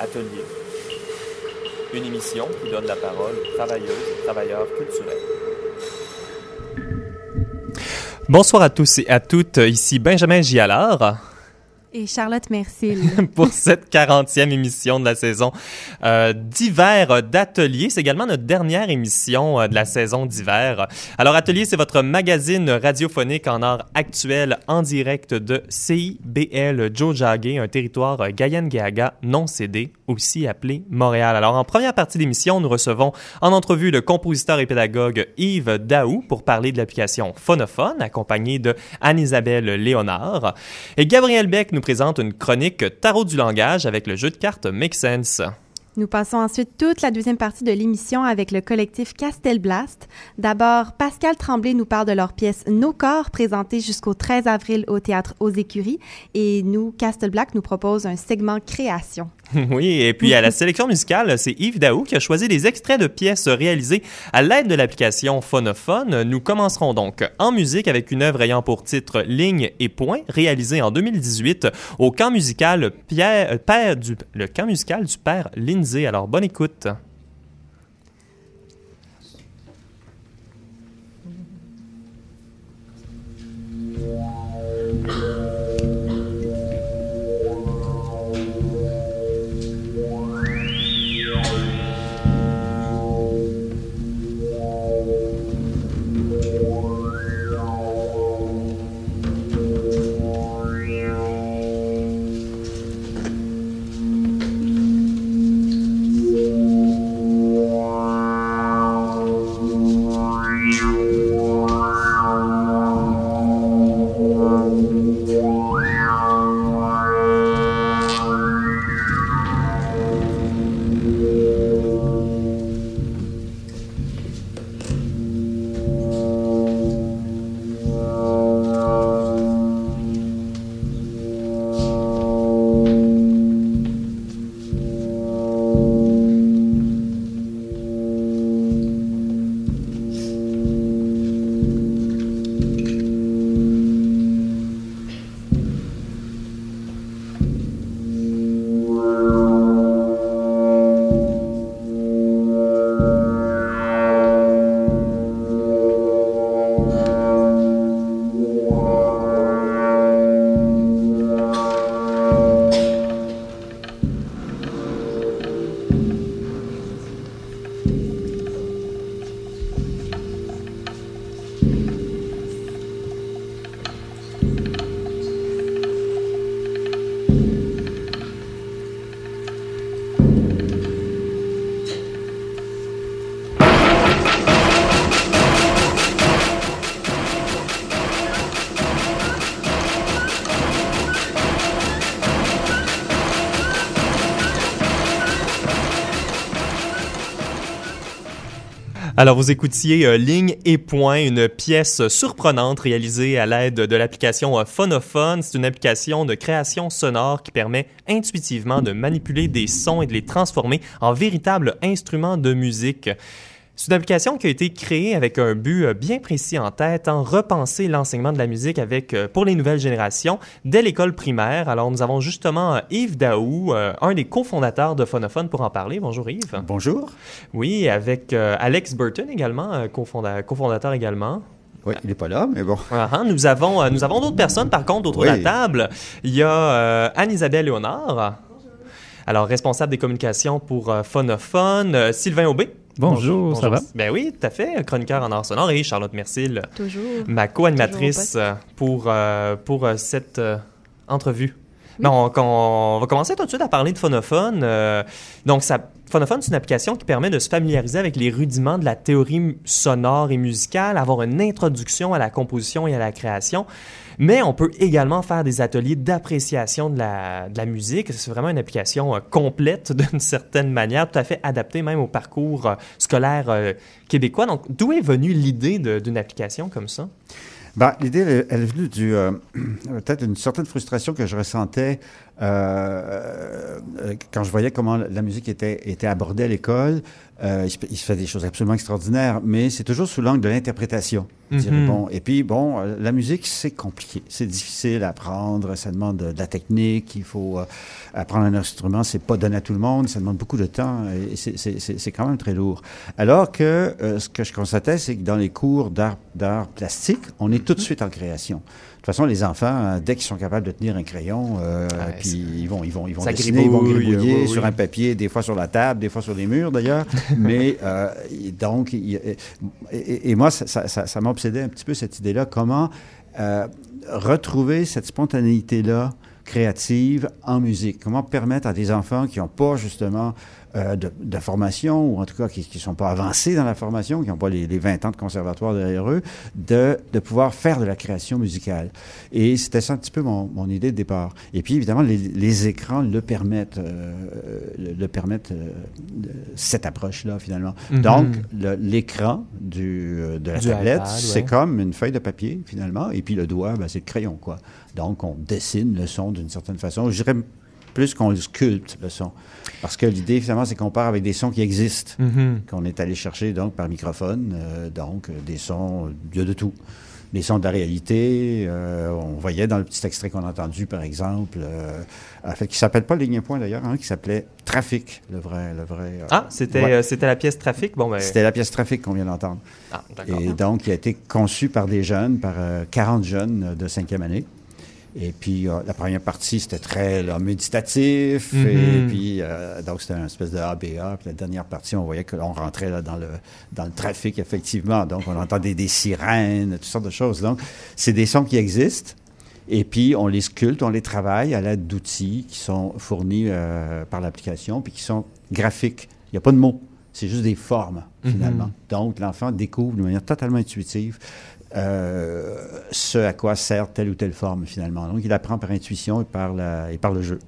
Atelier, une émission qui donne la parole aux travailleuses et travailleurs culturels. Bonsoir à tous et à toutes, ici Benjamin Gialard et Charlotte Mercil. pour cette 40e émission de la saison euh, d'hiver d'Atelier. C'est également notre dernière émission euh, de la saison d'hiver. Alors, Atelier, c'est votre magazine radiophonique en art actuel en direct de CIBL Jojage, un territoire euh, Gayen-Gaga non cédé, aussi appelé Montréal. Alors, en première partie d'émission, nous recevons en entrevue le compositeur et pédagogue Yves Daou pour parler de l'application Phonophone, accompagné de Anne-Isabelle Léonard. Et Gabriel Beck nous présente une chronique Tarot du langage avec le jeu de cartes Make Sense. Nous passons ensuite toute la deuxième partie de l'émission avec le collectif Castelblast. D'abord, Pascal Tremblay nous parle de leur pièce Nos corps, présentée jusqu'au 13 avril au théâtre aux Écuries. Et nous, Castelblack nous propose un segment création. Oui, et puis à la sélection musicale, c'est Yves Daou qui a choisi des extraits de pièces réalisées à l'aide de l'application Phonophone. Nous commencerons donc en musique avec une œuvre ayant pour titre Ligne et Point, réalisée en 2018 au camp musical Pierre, Père du, le camp musical du père Alors bonne écoute. Alors, vous écoutiez euh, Ligne et Point, une pièce surprenante réalisée à l'aide de l'application euh, Phonophone. C'est une application de création sonore qui permet intuitivement de manipuler des sons et de les transformer en véritables instruments de musique. C'est une application qui a été créée avec un but euh, bien précis en tête, en repenser l'enseignement de la musique avec euh, pour les nouvelles générations dès l'école primaire. Alors nous avons justement euh, Yves Daou, un des cofondateurs de Phonophone pour en parler. Bonjour Yves. Bonjour. Oui, avec Alex Burton également, cofondateur également. Oui, il n'est pas là, mais bon. Ah, hein, nous avons, nous avons d'autres personnes, par contre, autour de la table. Il y a Anne-Isabelle Léonard. Alors, responsable des communications pour Phonophone. Sylvain Aubé. Bonjour, ça va? Ben oui, tout à fait. Chroniqueur en art sonore et Charlotte Mercil. Toujours. Ma co-animatrice pour, euh, pour euh, cette euh, entrevue. Non, on, va commencer tout de suite à parler de Phonophone. donc, ça, Phonophone, c'est une application qui permet de se familiariser avec les rudiments de la théorie sonore et musicale, avoir une introduction à la composition et à la création. Mais on peut également faire des ateliers d'appréciation de la, musique. C'est vraiment une application euh, complète d'une certaine manière, tout à fait adaptée même au parcours euh, scolaire euh, québécois. Donc, d'où est venue l'idée d'une application comme ça? Ben, L'idée, elle, est venue du peut-être une certaine frustration que je ressentais euh, quand je voyais comment la musique était, était abordée à l'école. Euh, il, se, il, se, fait des choses absolument extraordinaires, mais c'est toujours sous l'angle de l'interprétation. Mm -hmm. bon, et puis, bon, euh, la musique, c'est compliqué. C'est difficile à apprendre. Ça demande de, la technique. Il faut euh, apprendre un instrument. C'est pas donné à tout le monde. Ça demande beaucoup de temps. Et c'est quand même très lourd. Alors que euh, ce que je constatais, c'est que dans les cours d'art plastique, on est tout de suite en création. De toute façon, les enfants, dès qu'ils sont capables de tenir un crayon, euh, ouais, puis ils vont, ils vont, ils vont ça dessiner, ils vont gribouiller oui, oui. sur un papier, des fois sur la table, des fois sur les murs d'ailleurs. Mais euh, donc, et, et, moi, ça, ça, ça, ça m'obsédait un petit peu cette idée-là. Comment euh, retrouver cette spontanéité-là créative en musique? Comment permettre à des enfants qui n'ont pas justement euh, de, de, formation, ou en tout cas qui ne sont pas avancés dans la formation, qui n'ont pas les, les, 20 ans de conservatoire derrière eux, de, de pouvoir faire de la création musicale. Et c'était ça un petit peu mon, mon, idée de départ. Et puis, évidemment, les, les écrans le permettent, euh, le, le, permettent euh, cette approche-là, finalement. Mm -hmm. Donc, l'écran de la du tablette, ouais. c'est comme une feuille de papier, finalement, et puis le doigt, ben, c'est le crayon, quoi. Donc, on dessine le son d'une certaine façon. Je dirais plus qu'on sculpte le son. Parce que l'idée, finalement, c'est qu'on part avec des sons qui existent, mm -hmm. qu'on est allé chercher donc par microphone, euh, donc des sons, a de tout. Des sons de la réalité, euh, on voyait dans le petit extrait qu'on a entendu, par exemple, euh, fait, qui s'appelle pas Ligne Point d'ailleurs, hein, qui s'appelait Trafic, le vrai, le vrai. ah, c'était ouais. c'était la pièce Trafic, bon ben. C'était la pièce Trafic qu'on vient d'entendre. Ah, Et donc, qui a été conçue par des jeunes, par 40 jeunes de cinquième année. Et puis, euh, la première partie, c'était très là, méditatif. Mm -hmm. Et puis, euh, donc, c'était une espèce de ABA. Puis la dernière partie, on voyait que l'on rentrait là, dans, le, dans le trafic, effectivement. Donc, on entendait des sirènes, toutes sortes de choses. Donc, c'est des sons qui existent. Et puis, on les sculpte, on les travaille à l'aide d'outils qui sont fournis euh, par l'application, puis qui sont graphiques. Il n'y a pas de mots. C'est juste des formes, finalement. Mm -hmm. Donc, l'enfant découvre de manière totalement intuitive ce à quoi sert telle ou telle forme finalement. Donc il apprend par intuition et par, et par le jeu.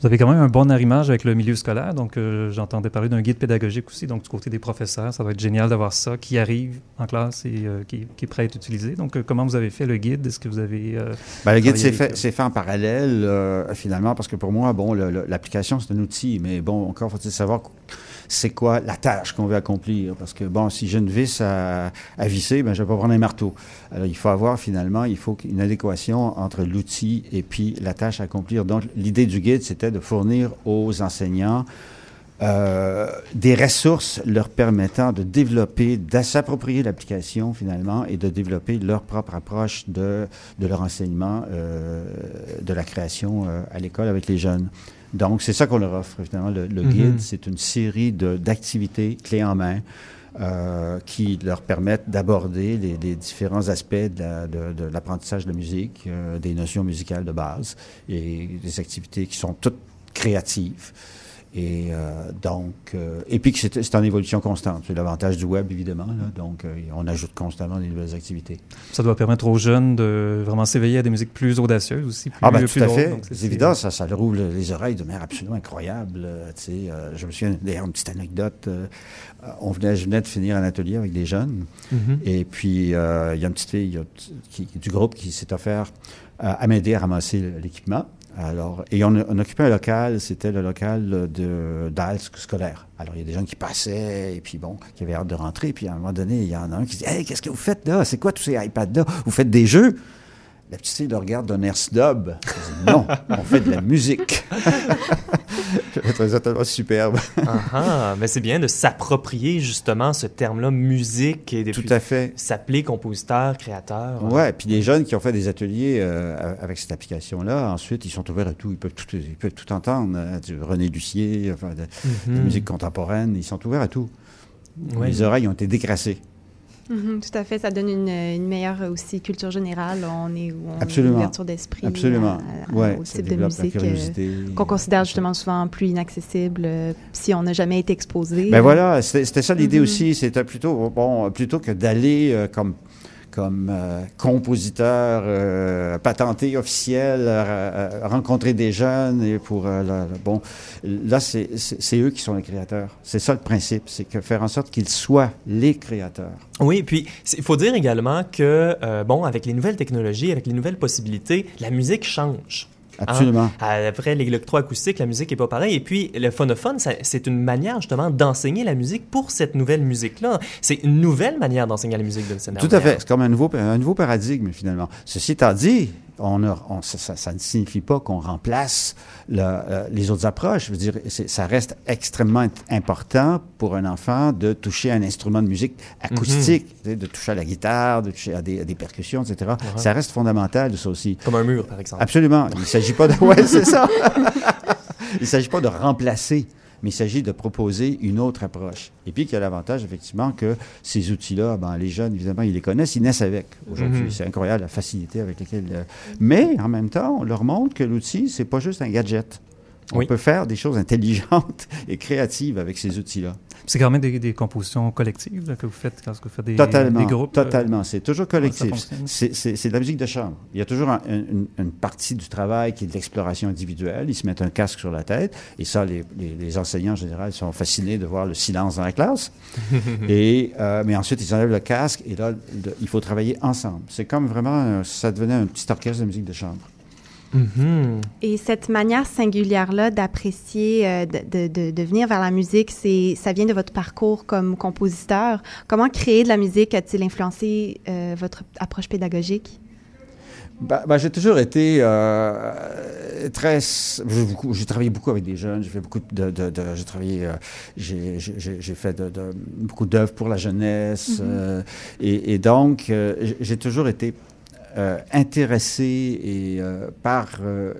Vous avez quand même un bon arrimage avec le milieu scolaire, donc euh, j'entendais parler d'un guide pédagogique aussi, donc du côté des professeurs, ça va être génial d'avoir ça qui arrive en classe et euh, qui, qui, est prêt à être utilisé. Donc euh, comment vous avez fait le guide? Est-ce que vous avez ben, le guide s'est fait, fait, en parallèle finalement parce que pour moi, bon, l'application c'est un outil, mais bon, encore faut-il savoir c'est quoi la tâche qu'on veut accomplir. Parce que, bon, si j'ai une vis à, à visser, ben, je vais pas prendre un marteau. Alors, il faut avoir, finalement, il faut une adéquation entre l'outil et puis la tâche à accomplir. Donc, l'idée du guide, c'était de fournir aux enseignants euh, des ressources leur permettant de développer, de s'approprier l'application finalement et de développer leur propre approche de, de leur enseignement, euh, de la création euh, à l'école avec les jeunes. Donc, c'est ça qu'on leur offre, finalement. Le, le mm -hmm. guide, c'est une série d'activités clés en main euh, qui leur permettent d'aborder les, les, différents aspects de l'apprentissage de, de, la musique, euh, des notions musicales de base et des activités qui sont toutes créatives. Et euh, donc, euh, et puis que c'est en évolution constante. C'est l'avantage du web, évidemment. Là, donc, euh, on ajoute constamment des nouvelles activités. Ça doit permettre aux jeunes de vraiment s'éveiller à des musiques plus audacieuses aussi. Plus, ah, ben, plus tout à fait. C'est évident, ça, ça leur ouvre les oreilles de manière absolument incroyable. je me souviens, d'ailleurs, une petite anecdote. on venait, je venais de finir un atelier avec des jeunes. Mm -hmm. Et puis, il y a une petite fille qui, du groupe qui s'est offert à m'aider à ramasser l'équipement. Alors, et on, occupait un local, c'était le local de d'ALS scolaire. Alors, il y a des gens qui passaient, et puis bon, qui avaient hâte de rentrer. Puis à un moment donné, il y en a un qui dit Hey, qu'est-ce que vous faites là? C'est quoi tous ces iPads-là? Vous faites des jeux? La petite fille le regarde d'un air snob. non, on fait de la musique. Je trouvais ça tellement superbe. ah, mais c'est bien de s'approprier justement ce terme-là, musique, et de Tout à fait. s'appeler compositeur, créateur. Ouais, ouais, puis les jeunes qui ont fait des ateliers euh, avec cette application-là, ensuite, ils sont ouverts à tout. Ils peuvent tout, ils peuvent tout entendre. Hein, René Lucier, enfin, de, mm -hmm. de musique contemporaine, ils sont ouverts à tout. Ouais. Les oreilles ont été décrassées. Mm -hmm, tout à fait, ça donne une, une, meilleure aussi culture générale. On est où on Absolument. une ouverture d'esprit Absolument. À, à, ouais, au type de musique euh, qu'on considère justement souvent plus inaccessible euh, si on n'a jamais été exposé. Ben voilà, c'était ça l'idée mm -hmm. aussi. C'était plutôt bon, plutôt que d'aller euh, comme comme euh, compositeur euh, patenté officiel, euh, rencontrer des jeunes et pour la, bon là c'est eux qui sont les créateurs. C'est ça le principe, c'est que faire en sorte qu'ils soient les créateurs. Oui, puis il faut dire également que bon avec les nouvelles technologies, avec les nouvelles possibilités, la musique change. Absolument. Hein? Après l'électroacoustique, la musique est pas pareille. Et puis, le phonophone, c'est une manière justement d'enseigner la musique pour cette nouvelle musique-là. C'est une nouvelle manière d'enseigner la musique de scénario. Tout à fait. C'est comme un nouveau, un nouveau paradigme, finalement. Ceci étant dit, on, ça, ne signifie pas qu'on remplace euh, les autres approches. Je veux dire, ça reste extrêmement important pour un enfant de toucher un instrument de musique acoustique, mm-hmm. de toucher à la guitare, de toucher à des, percussions, etc. Ça reste fondamental, ça aussi. Comme un mur, par exemple. Absolument. Il ne s'agit pas de... Ouais, c'est ça. il ne s'agit pas de remplacer mais il s'agit de proposer une autre approche. Et puis, il y a l'avantage, effectivement, que ces outils-là, ben, les jeunes, évidemment, ils les connaissent, ils naissent avec aujourd'hui. Mm-hmm. C'est incroyable la facilité avec laquelle. Euh, mais, en même temps, on leur montre que l'outil, c'est pas juste un gadget. On peut faire des choses intelligentes et créatives avec ces outils-là. C'est quand même des, compositions collectives que vous faites quand vous faites des, totalement, des groupes? Euh, totalement. C'est toujours collectif. C'est de la musique de chambre. Il y a toujours une, partie du travail qui est de l'exploration individuelle. Ils se mettent un casque sur la tête. Et ça, les, les, enseignants en général sont fascinés de voir le silence dans la classe. et, euh, mais ensuite, ils enlèvent le casque et là, il faut travailler ensemble. C'est comme vraiment, ça devenait un petit orchestre de musique de chambre. Mm-hmm. Et cette manière singulière-là d'apprécier, euh, de, de, de, venir vers la musique, c'est, ça vient de votre parcours comme compositeur. Comment créer de la musique a-t-il influencé euh, votre approche pédagogique? Ben, ben, j'ai toujours été euh, très. J'ai travaillé beaucoup avec des jeunes. J'ai fait beaucoup de. de, de j'ai travaillé. Euh, j'ai fait de, beaucoup d'œuvres pour la jeunesse. Mm-hmm. et, et, donc, j'ai toujours été euh, intéressé et, euh, par, euh,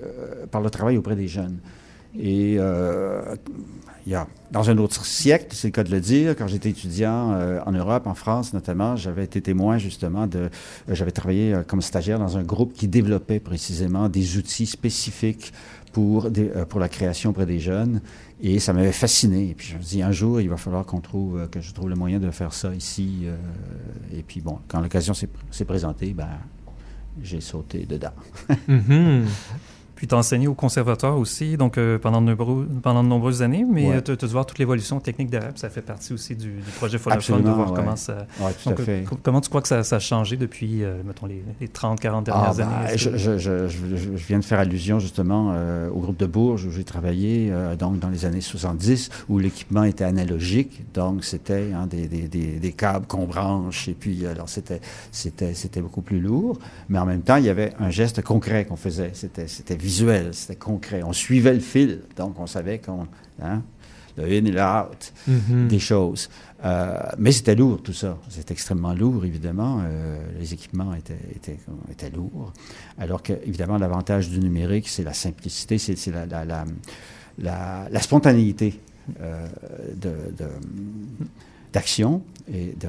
par le travail auprès des jeunes. Et il y dans un autre siècle, c'est le cas de le dire, quand j'étais étudiant en Europe, en France notamment, j'avais été témoin justement de... j'avais travaillé comme stagiaire dans un groupe qui développait précisément des outils spécifiques pour, pour la création auprès des jeunes. Et ça m'avait fasciné. Et puis je me dis, un jour, il va falloir qu'on trouve, que je trouve le moyen de faire ça ici. et puis bon, quand l'occasion s'est présentée, ben, j'ai sauté dedans. Mhm. Puis tu as enseigné au conservatoire aussi, donc euh, pendant, de pendant de nombreuses années, mais euh, tu as dû voir toute l'évolution technique d'Arabe, ça fait partie aussi du, projet Folophone, de voir comment ça... tout à fait. comment tu crois que ça, a changé depuis, euh, mettons, les, 30, 40 dernières ah, années? Je, je, je, je, viens de faire allusion justement au groupe de Bourges où j'ai travaillé donc dans les années 70, où l'équipement était analogique, donc c'était hein, des, des, des, des, câbles qu'on branche, et puis alors c'était, beaucoup plus lourd, mais en même temps, il y avait un geste concret qu'on faisait, c'était, c'était visuel, c'était concret. On suivait le fil, donc on savait qu'on. Hein, le in et le out mm-hmm. des choses. Euh, mais c'était lourd, tout ça. C'était extrêmement lourd, évidemment. Euh, les équipements étaient, étaient, étaient, lourds. Alors que, évidemment, l'avantage du numérique, c'est la simplicité, c'est la, la, la, la, spontanéité euh, d'action. Et de...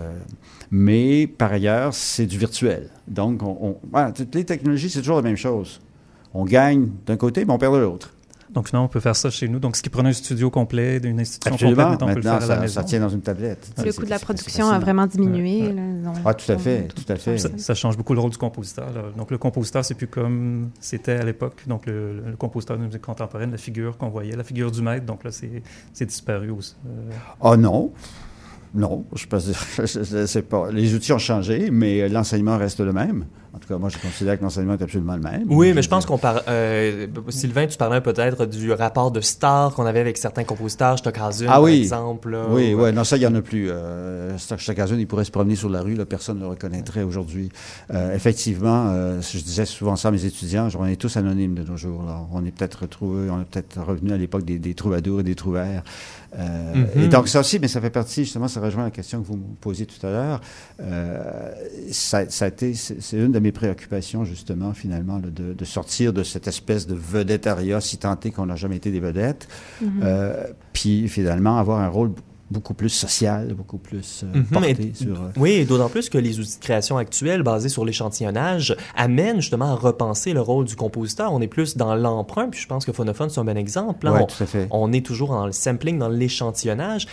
Mais par ailleurs, c'est du virtuel. Donc, on, on... toutes les technologies, c'est toujours la même chose on gagne d'un côté, mais on perd de l'autre. Donc finalement, on peut faire ça chez nous. Donc ce qui prenait un studio complet, d'une institution complète, maintenant, on peut le faire à la maison. ça tient dans une tablette. Le coût de la production a vraiment diminué. ah, tout à fait, tout à fait. Ça, change beaucoup le rôle du compositeur. Donc le compositeur, c'est plus comme c'était à l'époque. Donc le, compositeur de musique contemporaine, la figure qu'on voyait, la figure du maître. Donc là, c'est disparu aussi. Oh non. Non, je ne sais pas. Les outils ont changé, mais l'enseignement reste le même. En tout cas, moi, je considère que l'enseignement est absolument le même. Oui, mais je pense qu'on parle. Euh, Sylvain, tu parlais peut-être du rapport de star qu'on avait avec certains compositeurs, Stockhausen, ah, oui. par exemple. oui, oui, non, ça, il n'y en a plus. Euh, Stockhausen, il pourrait se promener sur la rue, là, personne ne le reconnaîtrait aujourd'hui. Euh, effectivement, euh, je disais souvent ça à mes étudiants, on est tous anonymes de nos jours. Là. On est peut-être retrouvés, on est peut-être revenu à l'époque des, des, troubadours et des trouvères. Euh, Et mhm. donc, ça aussi, mais ça fait partie, justement, ça rejoint la question que vous me posiez tout à l'heure. Euh, ça, ça, a été, c'est une de mes préoccupations, justement, finalement, de, de, sortir de cette espèce de vedettariat, si tant est qu'on n'a jamais été des vedettes, mhm. euh, puis finalement avoir un rôle beaucoup plus social, beaucoup plus euh, mhm. porté sur... Euh, oui, d'autant plus que les outils de création actuels basés sur l'échantillonnage amènent justement à repenser le rôle du compositeur. On est plus dans l'emprunt, puis je pense que Phonophone, c'est un bon exemple. Là, on, tout à fait. on est toujours dans le sampling, dans l'échantillonnage.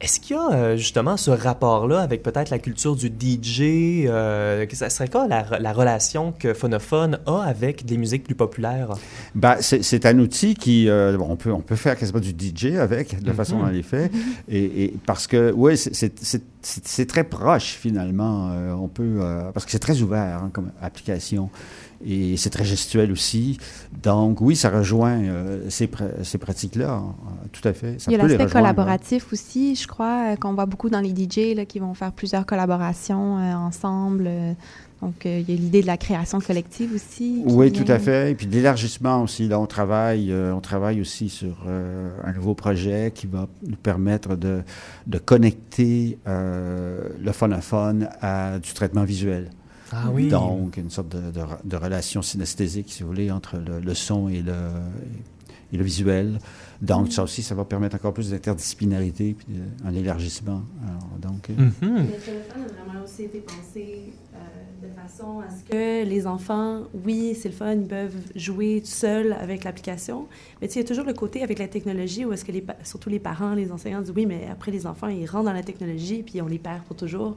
Est-ce qu'il y a euh, justement ce rapport-là avec peut-être la culture du DJ? Euh, ça serait quoi la, la, relation que Phonophone a avec des musiques plus populaires? Ben, c'est un outil qui... on, peut, on peut faire quasiment du DJ avec, de la façon mhm. dont il est fait. Et et, parce que, oui, c'est très proche finalement. Euh, on peut, euh, parce que c'est très ouvert hein, comme application et c'est très gestuel aussi. Donc, oui, ça rejoint euh, ces, ces pratiques-là, hein, tout à fait. Ça il y a l'aspect collaboratif aussi, je crois, qu'on voit beaucoup dans les DJ là, qui vont faire plusieurs collaborations ensemble. Donc, euh, il y a l'idée de la création collective aussi. Oui, tout à fait. Et puis l'élargissement aussi. Là, on travaille, euh, on travaille aussi sur euh, un nouveau projet qui va nous permettre de, de connecter le phonophone à du traitement visuel. Ah oui. Donc, une sorte de, de, relation synesthésique, si vous voulez, entre le, le son et le, et le visuel. Donc, ça aussi, ça va permettre encore plus d'interdisciplinarité puis un élargissement. donc, mm -hmm. Le téléphone a vraiment aussi été pensé de façon à ce que les enfants, oui, c'est le fun, ils peuvent jouer seuls avec l'application, mais il y a toujours le côté avec la technologie où est-ce que les, surtout les parents, les enseignants disent oui, mais après les enfants, ils rentrent dans la technologie puis on les perd pour toujours.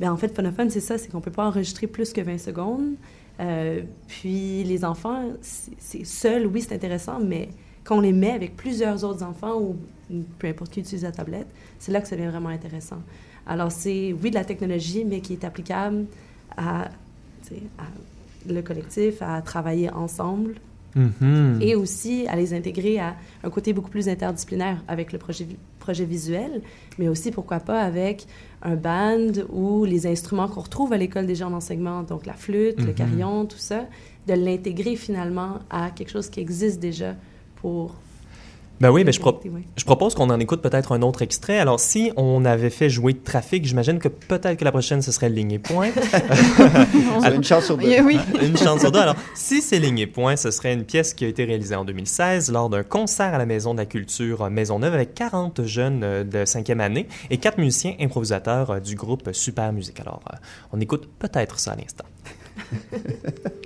Bien, en fait, Phonophone, c'est ça, c'est qu'on ne peut pas enregistrer plus que 20 secondes. Euh, puis les enfants, c'est seul, oui, c'est intéressant, mais quand on les met avec plusieurs autres enfants ou peu importe qui utilise la tablette, c'est là que ça devient vraiment intéressant. Alors, c'est, oui, de la technologie, mais qui est applicable à, le collectif, à travailler ensemble. Mm-hmm. Et aussi à les intégrer à un côté beaucoup plus interdisciplinaire avec le projet, projet visuel, mais aussi, pourquoi pas, avec un band ou les instruments qu'on retrouve à l'école des gens d'enseignement, donc la flûte, le mm-hmm. carillon, tout ça, de l'intégrer finalement à quelque chose qui existe déjà pour ben oui, ben je, je propose qu'on en écoute peut-être un autre extrait. Alors, si on avait fait jouer Trafic, j'imagine que peut-être que la prochaine, ce serait Ligne et Point. une chance sur deux. Oui. une chance sur deux. Alors, si c'est Ligne et Point, ce serait une pièce qui a été réalisée en 2016 lors d'un concert à la Maison de la Culture Maisonneuve avec 40 jeunes euh, de cinquième année et quatre musiciens improvisateurs euh, du groupe Super Musique. Alors, euh, on écoute peut-être ça à l'instant.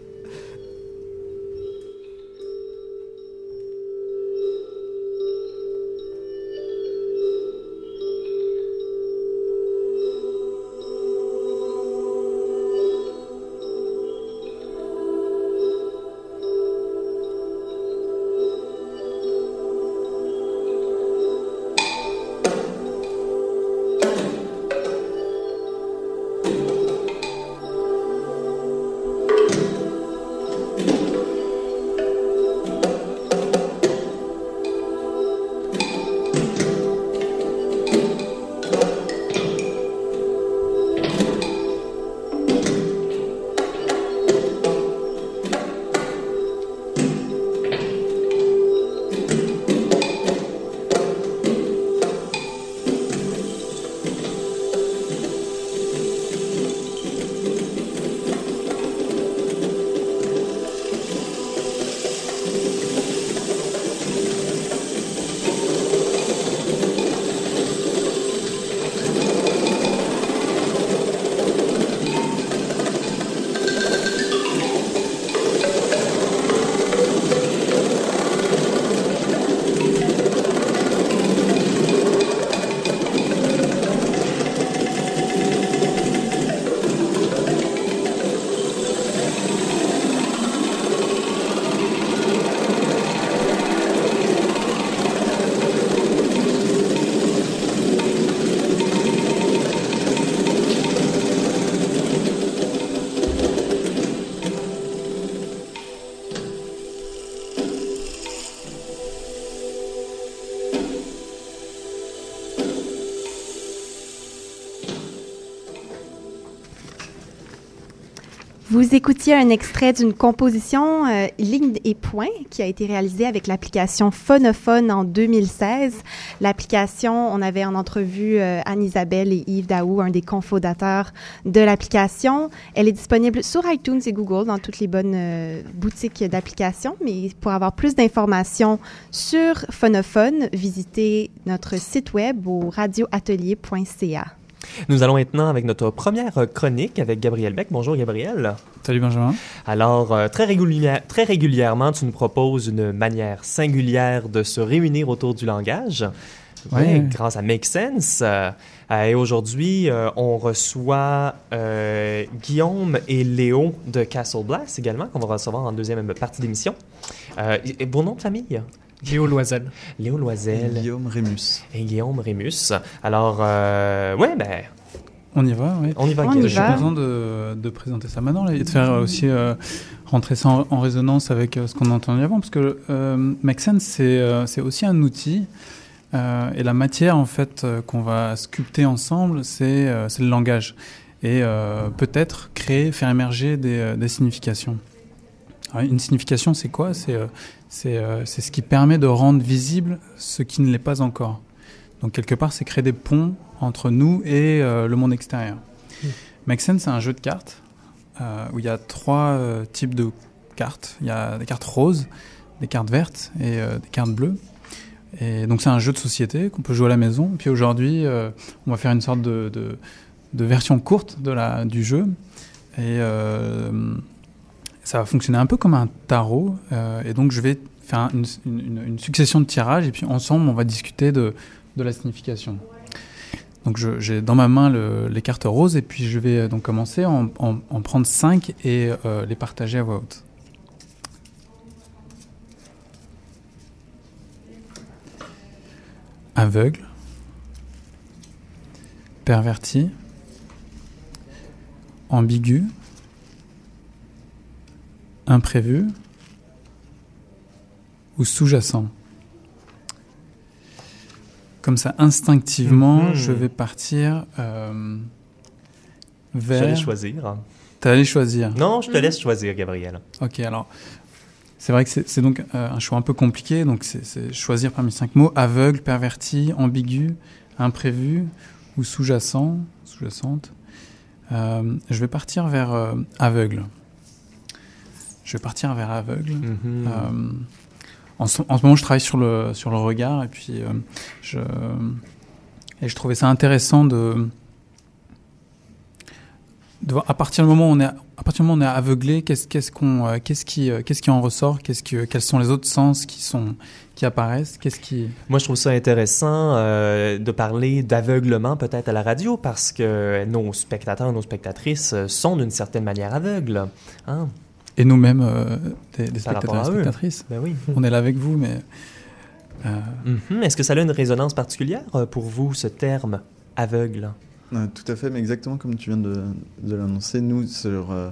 Vous écoutiez un extrait d'une composition euh, Ligne et Point qui a été réalisée avec l'application Phonophone en 2016. L'application, on avait en entrevue euh, Anne-Isabelle et Yves Daou, un des cofondateurs de l'application. Elle est disponible sur iTunes et Google dans toutes les bonnes euh, boutiques d'applications. Mais pour avoir plus d'informations sur Phonophone, visitez notre site web au radioatelier.ca. Nous allons maintenant avec notre première chronique avec Gabriel Beck. Bonjour Gabriel. Salut Benjamin. Alors, euh, très, très régulièrement, tu nous proposes une manière singulière de se réunir autour du langage. Oui, grâce à Make Sense. Euh, et aujourd'hui, euh, on reçoit Guillaume et Léo de Castle Blast également, qu'on va recevoir en deuxième partie d'émission. et bon nom de famille? Léo Loisel. Léo Loisel. Guillaume Rémus. Et Guillaume Rémus. Alors, euh, ouais, ben, On y va, oui. on y va. On Guillaume. y Je suis content de, de présenter ça maintenant là, et de faire euh, aussi euh, rentrer ça en, en résonance avec euh, ce qu'on a entendu avant, parce que euh, Make Sense, c'est euh, aussi un outil. euh, et la matière, en fait, euh, qu'on va sculpter ensemble, c'est euh, le langage. Et euh, peut-être créer, faire émerger des, des significations. Alors, une signification, c'est quoi? C'est euh, c'est euh, c'est ce qui permet de rendre visible ce qui ne l'est pas encore. Donc, quelque part, c'est créer des ponts entre nous et euh, le monde extérieur. Make Sense, c'est un jeu de cartes euh, où il y a trois euh, types de cartes. Il y a des cartes roses, des cartes vertes et des cartes bleues. Et donc c'est un jeu de société qu'on peut jouer à la maison. Et puis aujourd'hui, on va faire une sorte de, de, de version courte de la, du jeu. Et ça va fonctionner un peu comme un tarot. Euh, et donc je vais faire un- une, succession de tirages et puis ensemble on va discuter de, la signification. Donc j'ai dans ma main le- les cartes roses et puis je vais euh, donc commencer en, en- en prendre cinq et euh, les partager à voix haute. Aveugle, perverti, ambigu, imprévu ou sous-jacent. Comme ça, instinctivement, Mhm. je vais partir euh, J'allais vers. choisir. T'allais choisir. Non, je te laisse choisir, Gabriel. Ok, alors c'est vrai que c'est donc euh, un choix un peu compliqué. Donc c'est- c'est choisir parmi cinq mots aveugle, perverti, ambigu, imprévu ou sous-jacent, sous-jacente. Euh, je vais partir vers euh, aveugle. Je vais partir vers aveugle. Mhm. Euh, en, ce, en ce moment, je travaille sur le, sur le regard et puis euh, je, et je trouvais ça intéressant de, de voir à partir du moment où on est, à partir du moment où on est aveuglé, qu'est-ce, qu'est-ce, qu'on, euh, qu'est-ce, qui, euh, qu'est-ce qui en ressort qu'est-ce que, Quels sont les autres sens qui, sont, qui apparaissent qu'est-ce qui... Moi, je trouve ça intéressant euh, de parler d'aveuglement peut-être à la radio parce que nos spectateurs, nos spectatrices sont d'une certaine manière aveugles. Hein? Et nous-mêmes, euh, des, des spectateurs et spectatrices. Ben oui. On est là avec vous, mais... euh, Mhm. Est-ce que ça a une résonance particulière euh, pour vous, ce terme aveugle? Ouais, tout à fait, mais exactement comme tu viens de, de l'annoncer, nous, sur, euh,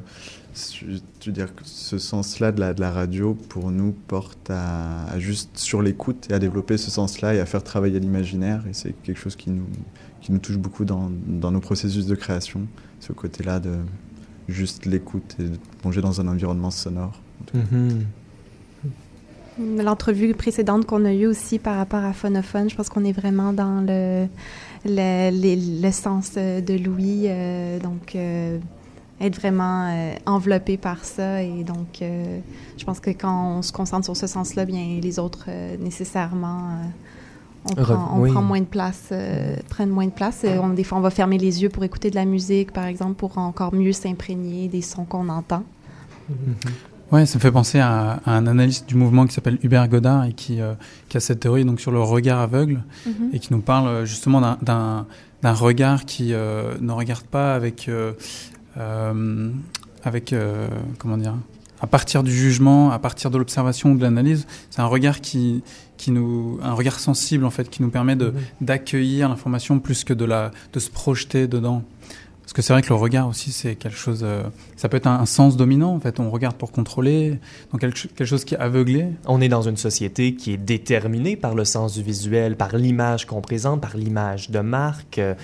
veux dire que ce sens-là de la, de la radio, pour nous, porte à, à juste sur l'écoute et à développer ce sens-là et à faire travailler l'imaginaire. Et c'est quelque chose qui nous, qui nous touche beaucoup dans, dans nos processus de création, ce côté-là de juste l'écoute et de plonger dans un environnement sonore. Mhm. L'entrevue précédente qu'on a eue aussi par rapport à Phonophone, je pense qu'on est vraiment dans le, le, les- le sens euh, de Louis, euh, donc euh, être vraiment euh, enveloppé par ça. Et donc, euh, je pense que quand on se concentre sur ce sens-là, bien les autres, euh, nécessairement, euh, on, Re- prend, on oui. prend moins de place, euh, prennent moins de place. Euh, on- des fois, on va fermer les yeux pour écouter de la musique, par exemple, pour encore mieux s'imprégner des sons qu'on entend. Ouais, ça me fait penser à, à un analyste du mouvement qui s'appelle Hubert Godard et qui, euh, qui a cette théorie donc sur le regard aveugle et qui nous parle euh, justement d'un- d'un d'un regard qui euh, ne regarde pas avec euh, euh, avec euh, comment dire à partir du jugement, à partir de l'observation ou de l'analyse. C'est un regard qui qui nous un regard sensible en fait qui nous permet de d'accueillir l'information plus que de la de se projeter dedans. Parce que c'est vrai que le regard aussi, c'est quelque chose. euh, ça peut être un, un sens dominant, en fait. On regarde pour contrôler, donc quelque, ch- quelque chose qui est aveuglé. On est dans une société qui est déterminée par le sens du visuel, par l'image qu'on présente, par l'image de marque. euh,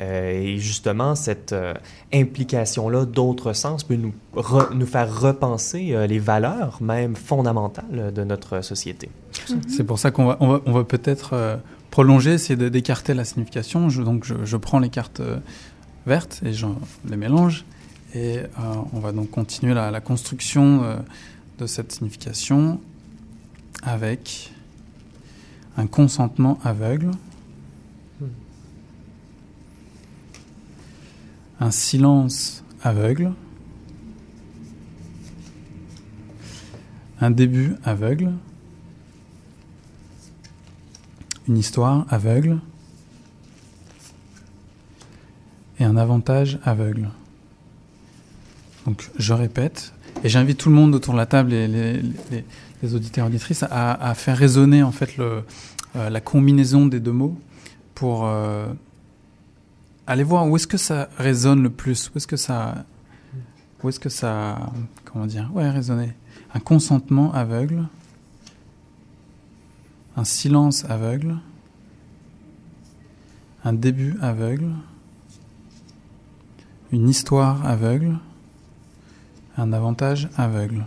euh, et justement, cette euh, implication-là d'autres sens peut nous, re- nous faire repenser euh, les valeurs même fondamentales de notre société. C'est pour ça qu'on va, on va, on va peut-être euh, prolonger, c'est d'écarter la signification. Je, donc, je, je prends les cartes euh, vertes et je les mélange. Et euh, on va donc continuer la, la construction euh, de cette signification avec un consentement aveugle, un silence aveugle, un début aveugle, une histoire aveugle et un avantage aveugle. Donc je répète, et j'invite tout le monde autour de la table et les, auditeurs et auditrices à, faire résonner en fait euh, la combinaison des deux mots pour euh, aller voir où est-ce que ça résonne le plus, où est-ce que ça, où est-ce que ça, comment dire, ouais, résonner. Un consentement aveugle, un silence aveugle, un début aveugle, une histoire aveugle, un avantage aveugle.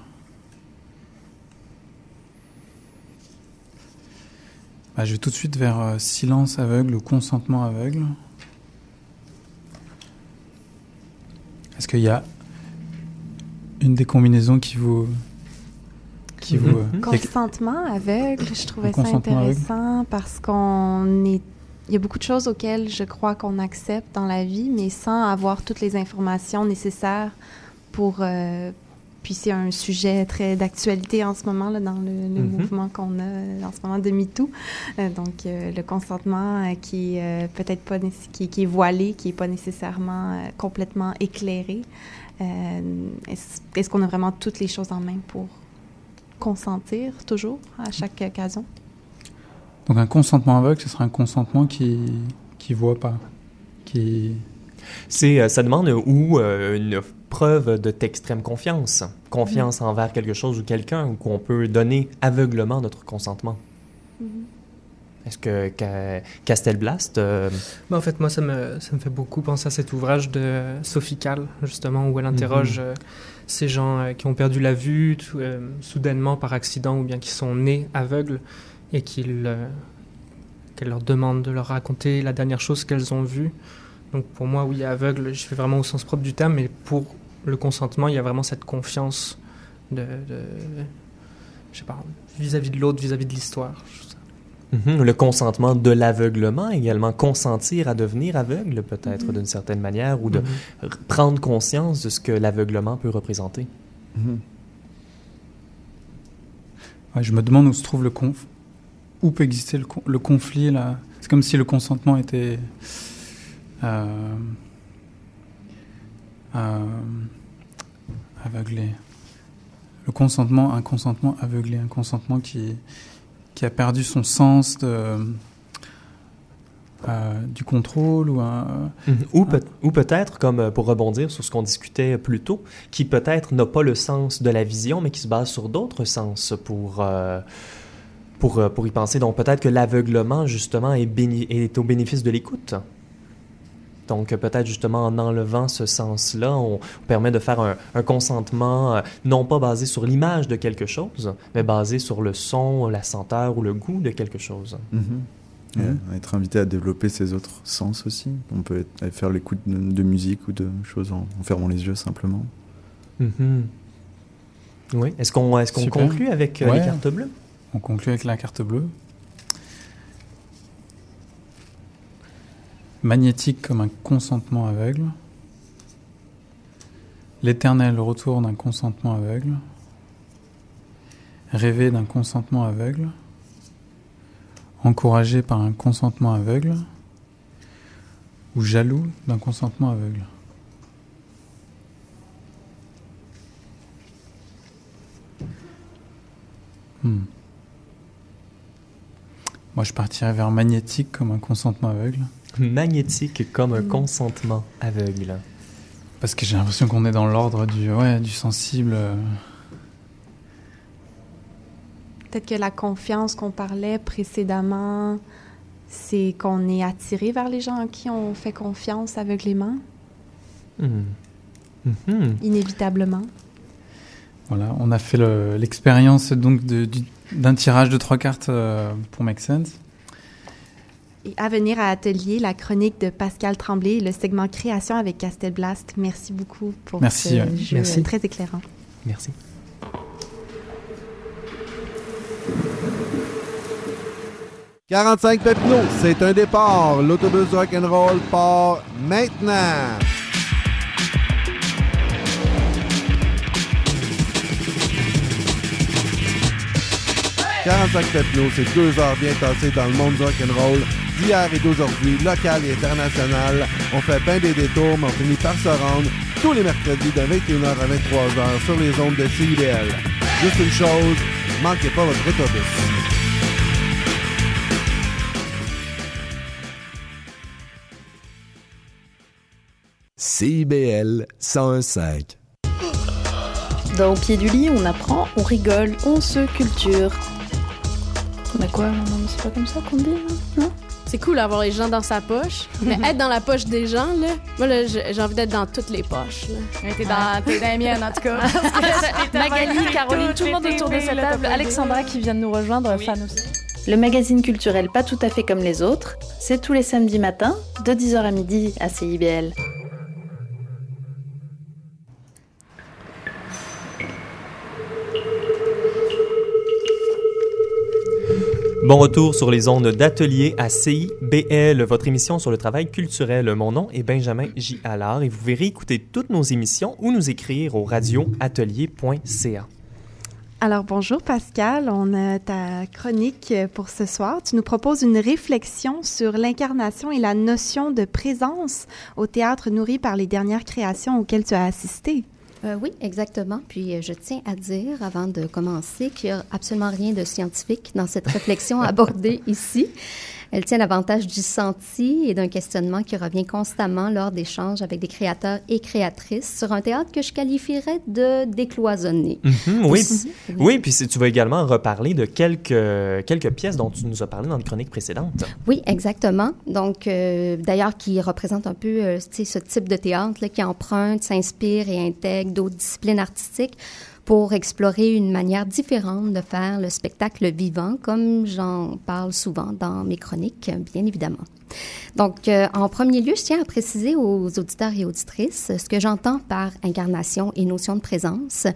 Bah, je vais tout de suite vers euh, silence aveugle ou consentement aveugle. Est-ce qu'il y a une des combinaisons qui vous... Qui vous euh, consentement aveugle, je trouvais ça intéressant aveugle. parce qu'on est... Il y a beaucoup de choses auxquelles je crois qu'on accepte dans la vie, mais sans avoir toutes les informations nécessaires pour, euh, puis c'est un sujet très d'actualité en ce moment là, dans le, le mm -hmm. mouvement qu'on a en ce moment de MeToo. Euh, donc euh, le consentement euh, qui est peut-être pas qui, qui, est voilé, qui est pas nécessairement euh, complètement éclairé. Est-ce est qu'on a vraiment toutes les choses en main pour consentir toujours à chaque occasion? Donc un consentement aveugle, ce serait un consentement qui qui voit pas, qui c'est ça demande où une preuve de extrême confiance, confiance mmh. envers quelque chose ou quelqu'un, ou qu'on peut donner aveuglement notre consentement. Mmh. Est-ce que, que Castelblast... Euh... Ben, en fait, moi, ça me, ça me fait beaucoup penser à cet ouvrage de Sophie Kahl, justement, où elle interroge mmh. euh, ces gens euh, qui ont perdu la vue tout, euh, soudainement par accident ou bien qui sont nés aveugles et qu'elle leur demande de leur raconter la dernière chose qu'elles ont vue. Donc pour moi, oui, aveugle, je fais vraiment au sens propre du terme, mais pour le consentement, il y a vraiment cette confiance de, de je sais pas, vis-à-vis de l'autre, vis-à-vis de l'histoire. Mm -hmm. Le consentement de l'aveuglement, également consentir à devenir aveugle, peut-être mm -hmm. d'une certaine manière, ou de mm -hmm. prendre conscience de ce que l'aveuglement peut représenter. Ouais, je me demande où se trouve le conf... où peut exister le, con... le conflit là. C'est comme si le consentement était euh, euh, aveuglé. Le consentement, un consentement aveuglé, un consentement qui, qui a perdu son sens de, euh, du contrôle ou un, mmh. ou, peut, ou peut-être comme pour rebondir sur ce qu'on discutait plus tôt qui peut-être n'a pas le sens de la vision mais qui se base sur d'autres sens pour euh, pour, pour y penser donc peut-être que l'aveuglement justement est, béni est au bénéfice de l'écoute donc peut-être justement en enlevant ce sens-là, on, permet de faire un, un consentement euh, non pas basé sur l'image de quelque chose, mais basé sur le son, la senteur ou le goût de quelque chose. Mm -hmm. ouais, mmh. Être invité à développer ses autres sens aussi. On peut être, faire l'écoute de, de, musique ou de choses en, en fermant les yeux simplement. Mm -hmm. Oui. Est-ce qu'on est qu'on conclut avec euh, ouais. les cartes bleues? On conclut avec la carte bleue. magnétique comme un consentement aveugle, l'éternel retour d'un consentement aveugle, rêver d'un consentement aveugle, encouragé par un consentement aveugle, ou jaloux d'un consentement aveugle. Hmm. Moi, je partirais vers magnétique comme un consentement aveugle magnétique comme un consentement aveugle. Parce que j'ai l'impression qu'on est dans l'ordre du, ouais, du sensible. Peut-être que la confiance qu'on parlait précédemment, c'est qu'on est attiré vers les gens à qui on fait confiance aveuglément? Mmh. Mmh. Inévitablement. Voilà, on a fait l'expérience le, donc d'un tirage de trois cartes euh, pour Make Sense. Et à venir à Atelier, la chronique de Pascal Tremblay, le segment création avec Castelblast. Merci beaucoup pour Merci, ce ouais. jeu Merci. très éclairant. Merci. « 45 Pepino, c'est un départ. L'autobus rock'n'roll part maintenant. » 45 Pepino, c'est deux heures bien passées dans le monde du rock'n'roll, d'hier et d'aujourd'hui, local et international. On fait bien des détours, mais on finit par se rendre. tous les mercredis de 21h à 23h sur les ondes de CIBL. Juste une chose, manquez pas votre autobus. CIBL 101.5. Dans Au pied du lit, on apprend, on rigole, on se culture. On a quoi Non, mais c'est pas comme ça qu'on dit, hein, non? C'est cool d'avoir les gens dans sa poche, mais être dans la poche des gens, là, moi, là, j'ai envie d'être dans toutes les poches. Là. T'es dans, t'es dans les miennes, en tout cas. Magali, Caroline, tout le monde autour de cette table. Alexandra qui vient de nous rejoindre, fan aussi. Le magazine culturel pas tout à fait comme les autres, c'est tous les samedis matins, de 10h à midi à CIBL. Bon retour sur les ondes d'atelier à CIBL, votre émission sur le travail culturel. Mon nom est Benjamin J. Allard et vous verrez écouter toutes nos émissions ou nous écrire au radioatelier.ca. Alors bonjour Pascal, on a ta chronique pour ce soir. Tu nous proposes une réflexion sur l'incarnation et la notion de présence au théâtre nourri par les dernières créations auxquelles tu as assisté. Euh, oui, exactement. Puis euh, je tiens à dire, avant de commencer, qu'il n'y a absolument rien de scientifique dans cette réflexion abordée ici. Elle tient l'avantage du senti et d'un questionnement qui revient constamment lors d'échanges avec des créateurs et créatrices sur un théâtre que je qualifierais de décloisonné. Mhm, oui, oui, puis tu vas également reparler de quelques, quelques pièces dont tu nous as parlé dans une chronique précédente. Oui, exactement. Donc, euh, d'ailleurs, qui représente un peu euh, ce type de théâtre là, qui emprunte, s'inspire et intègre d'autres disciplines artistiques pour explorer une manière différente de faire le spectacle vivant, comme j'en parle souvent dans mes chroniques, bien évidemment. Donc, euh, en premier lieu, je tiens à préciser aux auditeurs et auditrices ce que j'entends par incarnation et notion de présence.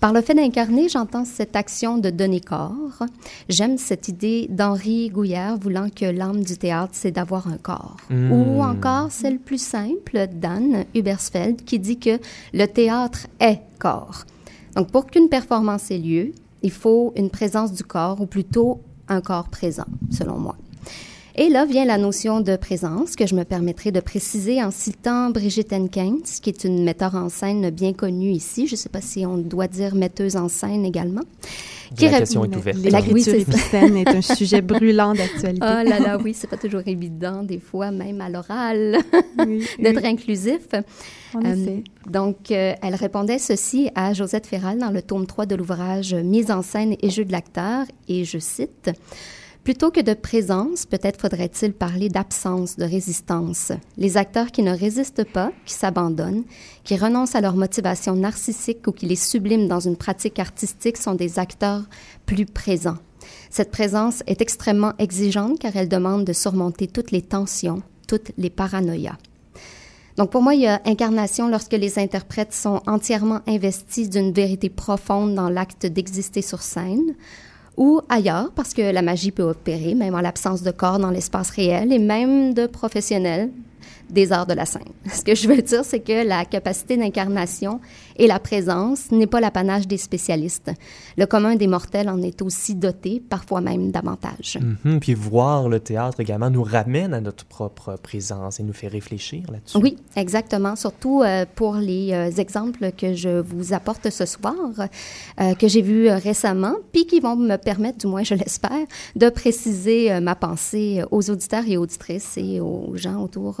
Par le fait d'incarner, j'entends cette action de donner corps. J'aime cette idée d'Henri Gouillard voulant que l'âme du théâtre, c'est d'avoir un corps. Mm. Ou encore celle plus simple d'Anne Hubersfeld qui dit que le théâtre est corps. Donc, pour qu'une performance ait lieu, il faut une présence du corps, ou plutôt un corps présent, selon moi. Et là vient la notion de présence que je me permettrai de préciser en citant Brigitte Henkens, qui est une metteur en scène bien connue ici. Je ne sais pas si on doit dire metteuse en scène également. La ré- question est ouverte. La- oui, L'écriture ça. épicène est un sujet brûlant d'actualité. Oh là là, oui, c'est pas toujours évident, des fois, même à l'oral, d'être inclusif. On Euh, essaie. donc, euh, elle répondait ceci à Josette Ferral dans le tome 3 de l'ouvrage Mise en scène et jeu de l'acteur, et je cite Plutôt que de présence, peut-être faudrait-il parler d'absence, de résistance. Les acteurs qui ne résistent pas, qui s'abandonnent, qui renoncent à leur motivation narcissique ou qui les subliment dans une pratique artistique sont des acteurs plus présents. Cette présence est extrêmement exigeante car elle demande de surmonter toutes les tensions, toutes les paranoïas. Donc pour moi, il y a incarnation lorsque les interprètes sont entièrement investis d'une vérité profonde dans l'acte d'exister sur scène ou ailleurs, parce que la magie peut opérer, même en l'absence de corps dans l'espace réel et même de professionnels des arts de la scène. Ce que je veux dire, c'est que la capacité d'incarnation et la présence n'est pas l'apanage des spécialistes. Le commun des mortels en est aussi doté, parfois même davantage. Mhm, Puis voir le théâtre également nous ramène à notre propre présence et nous fait réfléchir là-dessus. Oui, exactement. Surtout euh, pour les euh, exemples que je vous apporte ce soir, euh, que j'ai vus récemment, puis qui vont me permettre, du moins je l'espère, de préciser ma pensée aux auditeurs et auditrices et aux gens autour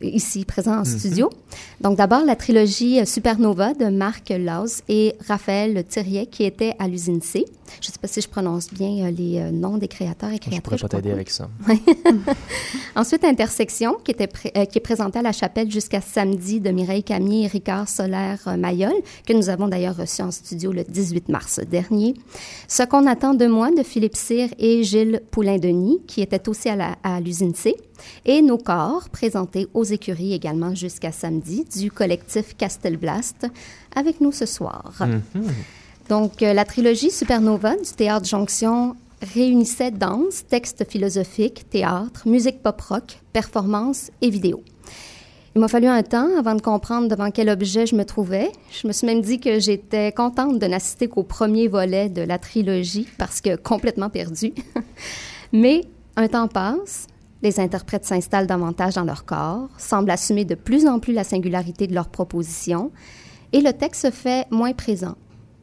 ici présents en Mhm. studio. Donc d'abord la trilogie euh, Supernova de Marc Laus et Raphaël Thiriet qui était à l'usine C. Je ne sais pas si je prononce bien euh, les euh, noms des créateurs et Je créatrices. pourrais pas t'aider avec ça. Ensuite, Intersection, qui, était euh, qui est présentée à la chapelle jusqu'à samedi de Mireille Camier et Ricard Solaire euh, Mayol, que nous avons d'ailleurs reçu en studio le 18 mars dernier. Ce qu'on attend de moi de Philippe Cyr et Gilles Poulain-Denis, qui étaient aussi à l'usine C. Et Nos corps, présentés aux écuries également jusqu'à samedi, du collectif Castelblast, avec nous ce soir. Mhm. Donc, euh, la trilogie Supernova du Théâtre Jonction réunissait danse, texte philosophique, théâtre, musique pop-rock, performance et vidéo. Il m'a fallu un temps avant de comprendre devant quel objet je me trouvais. Je me suis même dit que j'étais contente de n'assister qu'au premier volet de la trilogie parce que complètement perdue. Mais un temps passe, les interprètes s'installent davantage dans leur corps, semblent assumer de plus en plus la singularité de leurs propositions, et le texte se fait moins présent.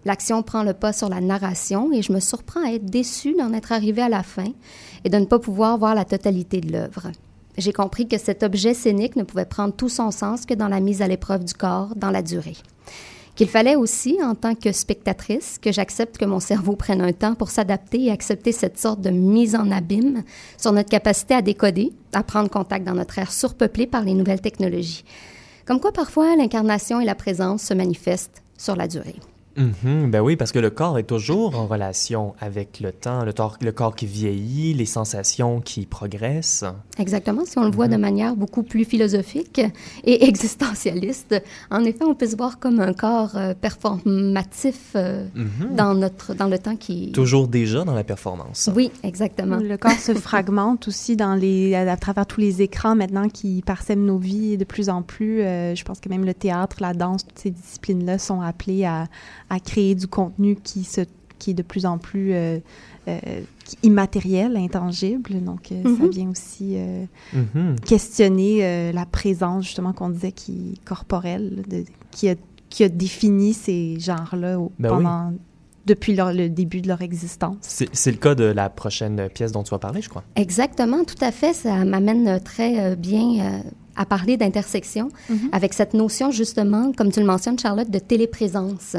L'action prend le pas sur la narration et je me surprends à être déçue d'en être arrivée à la fin et de ne pas pouvoir voir la totalité de l'œuvre. J'ai compris que cet objet scénique ne pouvait prendre tout son sens que dans la mise à l'épreuve du corps, dans la durée. Qu'il fallait aussi, en tant que spectatrice, que j'accepte que mon cerveau prenne un temps pour s'adapter et accepter cette sorte de mise en abîme sur notre capacité à décoder, à prendre contact dans notre ère surpeuplée par les nouvelles technologies. Comme quoi, parfois, l'incarnation et la présence se manifestent sur la durée. Mhm, ben oui, parce que le corps est toujours en relation avec le temps, le, le corps qui vieillit, les sensations qui progressent. Exactement, si on le voit de mhm. manière beaucoup plus philosophique et existentialiste, en effet, on peut se voir comme un corps euh, performatif euh, mhm. dans, notre, dans le temps qui... Toujours déjà dans la performance. Oui, exactement. Le corps se fragmente aussi dans les, à, travers tous les écrans maintenant qui parsèment nos vies de plus en plus. Euh, je pense que même le théâtre, la danse, toutes ces disciplines-là sont appelées à à créer du contenu qui, se, qui est de plus en plus euh, euh, immatériel, intangible. Donc, euh, ça mm-hmm. vient aussi mm-hmm. questionner la présence, justement, qu'on disait, qui corporelle, de, qui, a, qui a défini ces genres-là ben pendant... depuis le début de leur existence. C'est le cas de la prochaine pièce dont tu vas parler, je crois. Exactement, tout à fait. Ça m'amène très bien à parler d'intersection mhm. avec cette notion justement, comme tu le mentionnes, Charlotte, de téléprésence.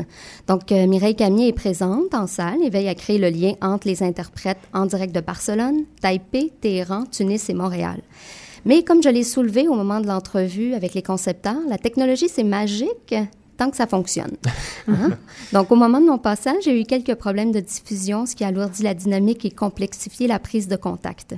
Donc, euh, Mireille Camier est présente en salle et veille à créer le lien entre les interprètes en direct de Barcelone, Taipei, Téhéran, Tunis et Montréal. Mais comme je l'ai soulevé au moment de l'entrevue avec les concepteurs, la technologie, c'est magique tant que ça fonctionne. Hein? Donc, au moment de mon passage, j'ai eu quelques problèmes de diffusion, ce qui alourdit la dynamique et complexifié la prise de contact.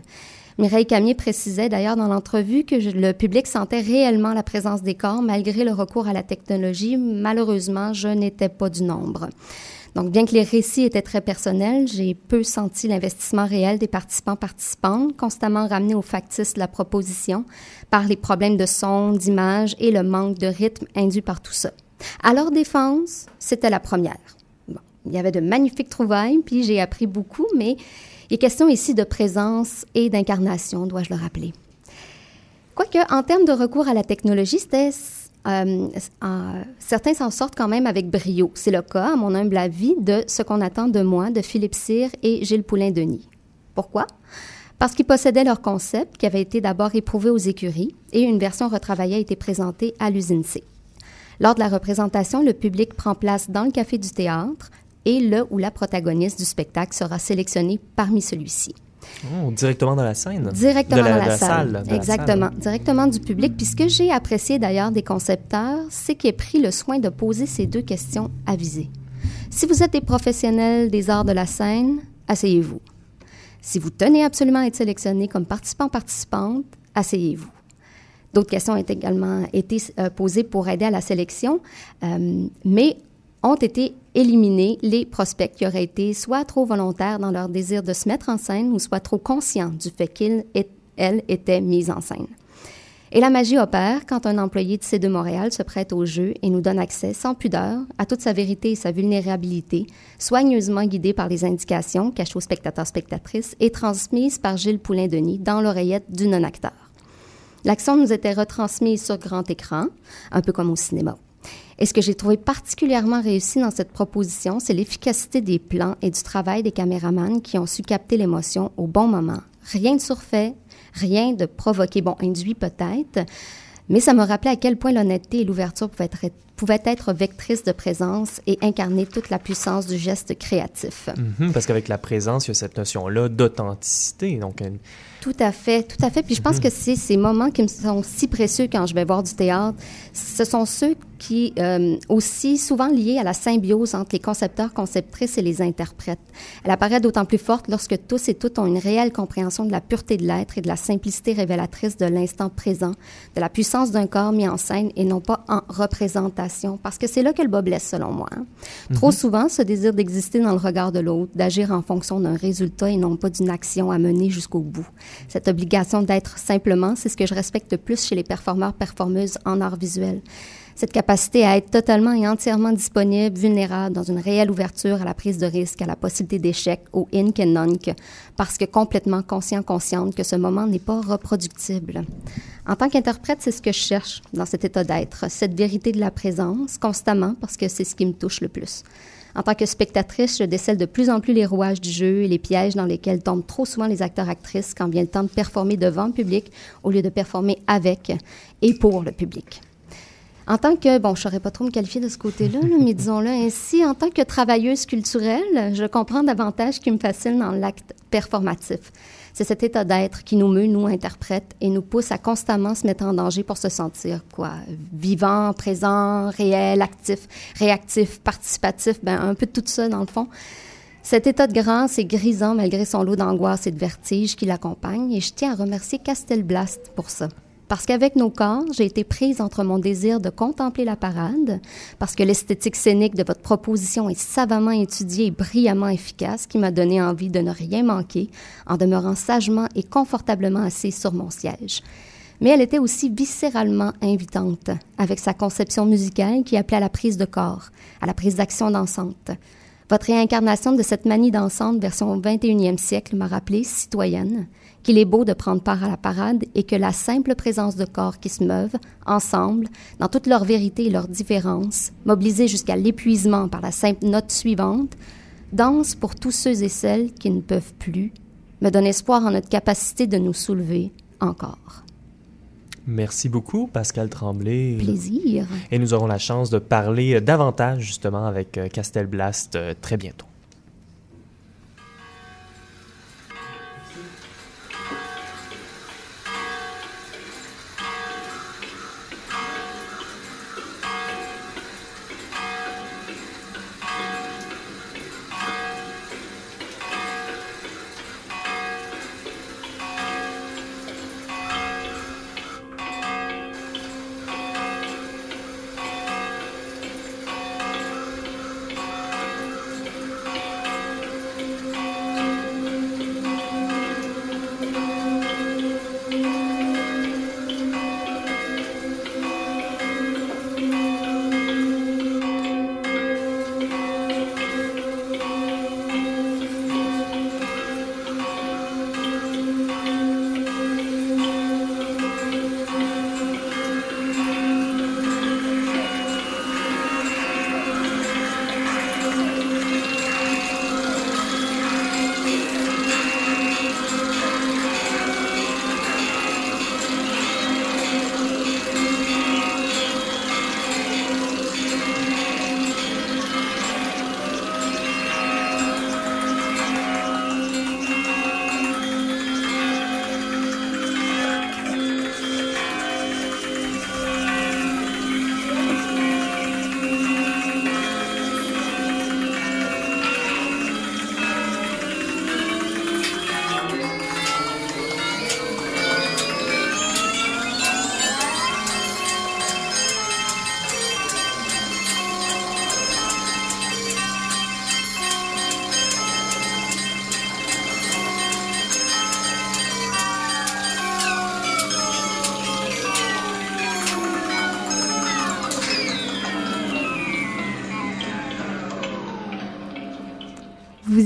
Mireille Camier précisait d'ailleurs dans l'entrevue que le public sentait réellement la présence des corps malgré le recours à la technologie. Malheureusement, je n'étais pas du nombre. Donc, bien que les récits étaient très personnels, j'ai peu senti l'investissement réel des participants participantes, constamment ramenés au factice de la proposition par les problèmes de son, d'image et le manque de rythme induit par tout ça. À leur défense, c'était la première. il y avait de magnifiques trouvailles, puis j'ai appris beaucoup, mais il est question ici de présence et d'incarnation, dois-je le rappeler. Quoique, en termes de recours à la technologie, euh, certains s'en sortent quand même avec brio. C'est le cas, à mon humble avis, de Ce qu'on attend de moi de Philippe Cyr et Gilles Poulain-Denis. Pourquoi? Parce qu'ils possédaient leur concept qui avait été d'abord éprouvé aux écuries et une version retravaillée a été présentée à l'usine C. Lors de la représentation, le public prend place dans le café du théâtre, et le ou la protagoniste du spectacle sera sélectionné parmi celui-ci. Oh, directement dans la scène. Directement dans la, salle. Exactement. Directement du public. Puis ce que j'ai apprécié d'ailleurs des concepteurs, c'est qu'ils aient pris le soin de poser ces deux questions avisées. Si vous êtes des professionnels des arts de la scène, asseyez-vous. Si vous tenez absolument à être sélectionné comme participant-participante, asseyez-vous. D'autres questions ont également été euh, posées pour aider à la sélection, euh, mais ont été éliminés les prospects qui auraient été soit trop volontaires dans leur désir de se mettre en scène ou soit trop conscients du fait qu'ils et elles étaient mises en scène. Et la magie opère quand un employé de C2 Montréal se prête au jeu et nous donne accès sans pudeur à toute sa vérité et sa vulnérabilité, soigneusement guidée par les indications cachées aux spectateurs-spectatrices et transmises par Gilles Poulain-Denis dans l'oreillette du non-acteur. L'action nous était retransmise sur grand écran, un peu comme au cinéma. Et ce que j'ai trouvé particulièrement réussi dans cette proposition, c'est l'efficacité des plans et du travail des caméramans qui ont su capter l'émotion au bon moment. Rien de surfait, rien de provoqué, bon, induit peut-être, mais ça me rappelait à quel point l'honnêteté et l'ouverture pouvaient être, pouvaient être vectrices de présence et incarner toute la puissance du geste créatif. Mhm, parce qu'avec la présence, il y a cette notion-là d'authenticité. Donc, tout à fait, tout à fait. Puis je pense mhm. que c'est ces moments qui me sont si précieux quand je vais voir du théâtre. Ce sont ceux qui, euh, aussi souvent liés à la symbiose entre les concepteurs, conceptrices et les interprètes. Elle apparaît d'autant plus forte lorsque tous et toutes ont une réelle compréhension de la pureté de l'être et de la simplicité révélatrice de l'instant présent, de la puissance d'un corps mis en scène et non pas en représentation. Parce que c'est là que le bas blesse, selon moi. Hein. Trop mhm. souvent, ce désir d'exister dans le regard de l'autre, d'agir en fonction d'un résultat et non pas d'une action à mener jusqu'au bout. Cette obligation d'être simplement, c'est ce que je respecte le plus chez les performeurs, performeuses en art visuel. Cette capacité à être totalement et entièrement disponible, vulnérable, dans une réelle ouverture à la prise de risque, à la possibilité d'échec, au ink and nunk, parce que complètement conscient, consciente que ce moment n'est pas reproductible. En tant qu'interprète, c'est ce que je cherche dans cet état d'être, cette vérité de la présence, constamment, parce que c'est ce qui me touche le plus. En tant que spectatrice, je décèle de plus en plus les rouages du jeu et les pièges dans lesquels tombent trop souvent les acteurs-actrices quand vient le temps de performer devant le public au lieu de performer avec et pour le public. En tant que, bon, je ne saurais pas trop me qualifier de ce côté-là, mais disons-le ainsi, en tant que travailleuse culturelle, je comprends davantage qui me fascine dans l'acte performatif. C'est cet état d'être qui nous meut, nous interprètes, et nous pousse à constamment se mettre en danger pour se sentir, quoi, vivant, présent, réel, actif, réactif, participatif, ben, un peu de tout ça, dans le fond. Cet état de grâce est grisant malgré son lot d'angoisse et de vertige qui l'accompagne, et je tiens à remercier Castelblast pour ça. Parce qu'avec nos corps, j'ai été prise entre mon désir de contempler la parade, parce que l'esthétique scénique de votre proposition est savamment étudiée et brillamment efficace, qui m'a donné envie de ne rien manquer en demeurant sagement et confortablement assise sur mon siège. Mais elle était aussi viscéralement invitante, avec sa conception musicale qui appelait à la prise de corps, à la prise d'action dansante. Votre réincarnation de cette manie dansante version 21e siècle m'a rappelé, citoyenne, qu'il est beau de prendre part à la parade et que la simple présence de corps qui se meuvent, ensemble, dans toute leur vérité et leur différence, mobilisés jusqu'à l'épuisement par la simple note suivante, danse pour tous ceux et celles qui ne peuvent plus, me donne espoir en notre capacité de nous soulever encore. Merci beaucoup, Pascal Tremblay. Plaisir. Et nous aurons la chance de parler davantage justement avec euh, Castelblast euh, très bientôt.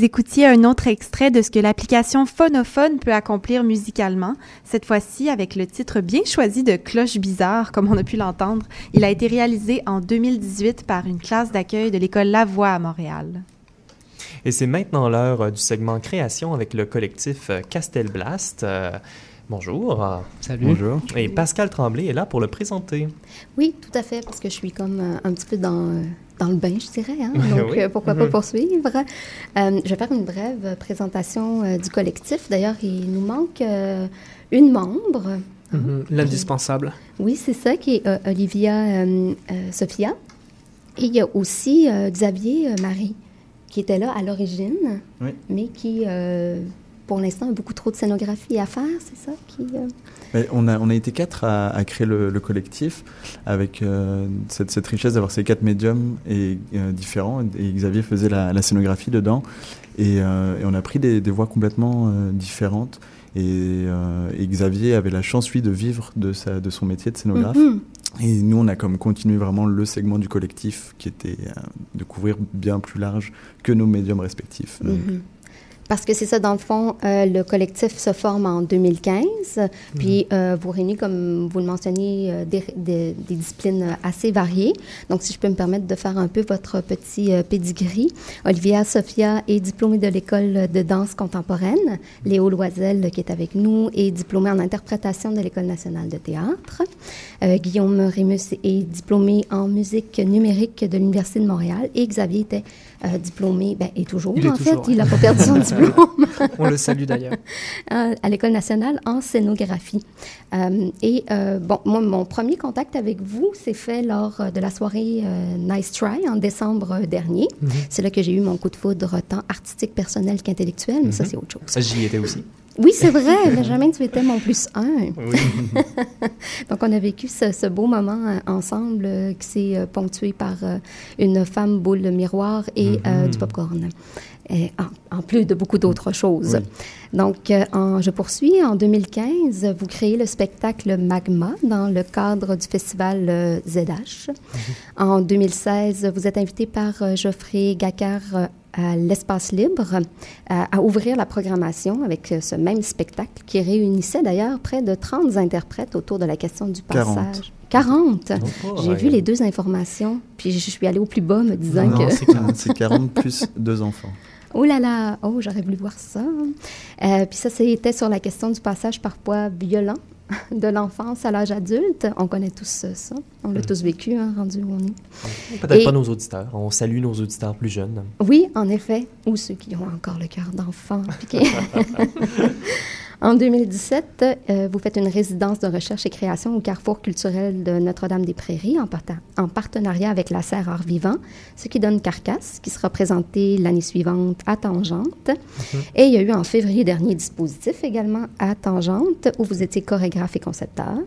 Vous écoutiez un autre extrait de ce que l'application Phonophone peut accomplir musicalement, cette fois-ci avec le titre bien choisi de Cloche bizarre, comme on a pu l'entendre. Il a été réalisé en 2018 par une classe d'accueil de l'école La Voix à Montréal. Et c'est maintenant l'heure euh, du segment création avec le collectif euh, Castelblast. Euh, bonjour. Salut. Bonjour. Et Pascal Tremblay est là pour le présenter. Oui, tout à fait, parce que je suis comme un petit peu dans dans le bain, je dirais. Hein? Donc, oui. euh, pourquoi pas mm-hmm. poursuivre? Euh, je vais faire une brève présentation euh, du collectif. D'ailleurs, il nous manque euh, une membre. Mm-hmm. L'indispensable. Oui, c'est ça, qui est Olivia Sophia. Et il y a aussi Xavier Marie, qui était là à l'origine, oui. mais qui, pour l'instant, a beaucoup trop de scénographie à faire, c'est ça? Qui, on, a, on a été quatre à, à créer le, le, collectif avec euh, cette, cette, richesse d'avoir ces quatre médiums et, euh, différents. Et Xavier faisait la, la scénographie dedans. Et, euh, et, on a pris des, des voix complètement euh, différentes. Et, et, Xavier avait la chance, lui, de vivre de, sa, de son métier de scénographe. Mm -hmm. Et nous, on a comme continué vraiment le segment du collectif qui était de couvrir bien plus large que nos médiums respectifs. Mm-hmm. Parce que c'est ça, dans le fond, euh, le collectif se forme en 2015. Puis, mhm. euh, vous réunissez, comme vous le mentionniez, euh, des, disciplines assez variées. Donc, si je peux me permettre de faire un peu votre petit pedigree, Olivia Sophia est diplômée de l'école de danse contemporaine. Léo Loisel, qui est avec nous, est diplômé en interprétation de l'École nationale de théâtre. Guillaume Rémus est diplômé en musique numérique de l'Université de Montréal. Et Xavier était euh, diplômé, ben, et toujours, en fait, il n'a pas perdu son diplôme. On le salue d'ailleurs. Euh, à l'École nationale en scénographie. Euh, et bon, moi, mon premier contact avec vous s'est fait lors de la soirée Nice Try en décembre dernier. Mhm. C'est là que j'ai eu mon coup de foudre tant artistique, personnel qu'intellectuel, mais ça, mhm. c'est autre chose. Ça, j'y étais aussi. Oui, c'est vrai. Benjamin, tu étais mon plus un. Oui. Donc, on a vécu ce, beau moment euh, ensemble euh, qui s'est euh, ponctué par une femme boule miroir et mm-hmm. du popcorn. Et en, plus de beaucoup d'autres choses. Donc, je poursuis. En 2015, vous créez le spectacle Magma dans le cadre du festival ZH. Mm-hmm. En 2016, vous êtes invité par Geoffrey Gacquard à l'espace libre à, ouvrir la programmation avec euh, ce même spectacle qui réunissait d'ailleurs près de 30 interprètes autour de la question du passage. 40. 40. J'ai vu les deux informations, puis je suis allée au plus bas me disant non, que... c'est 40 plus deux enfants. Oh là là, oh, j'aurais voulu voir ça. Euh, puis ça, c'était sur la question du passage parfois violent de l'enfance à l'âge adulte. On connaît tous ça. On l'a mm. tous vécu, hein, rendu où on est. Peut-être pas nos auditeurs. On salue nos auditeurs plus jeunes. Oui, en effet. Ou ceux qui ont encore le cœur d'enfant. En 2017, euh, vous faites une résidence de recherche et création au Carrefour culturel de Notre-Dame-des-Prairies en, en, partenariat avec la Serre Art Vivant, ce qui donne Carcasse, qui sera présenté l'année suivante à Tangente. Mhm. Et il y a eu en février dernier dispositif également à Tangente, où vous étiez chorégraphe et concepteur.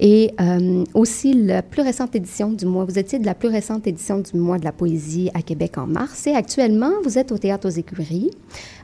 Et euh, aussi la plus récente édition du mois, vous étiez de la plus récente édition du mois de la poésie à Québec en mars. Et actuellement, vous êtes au Théâtre aux Écuries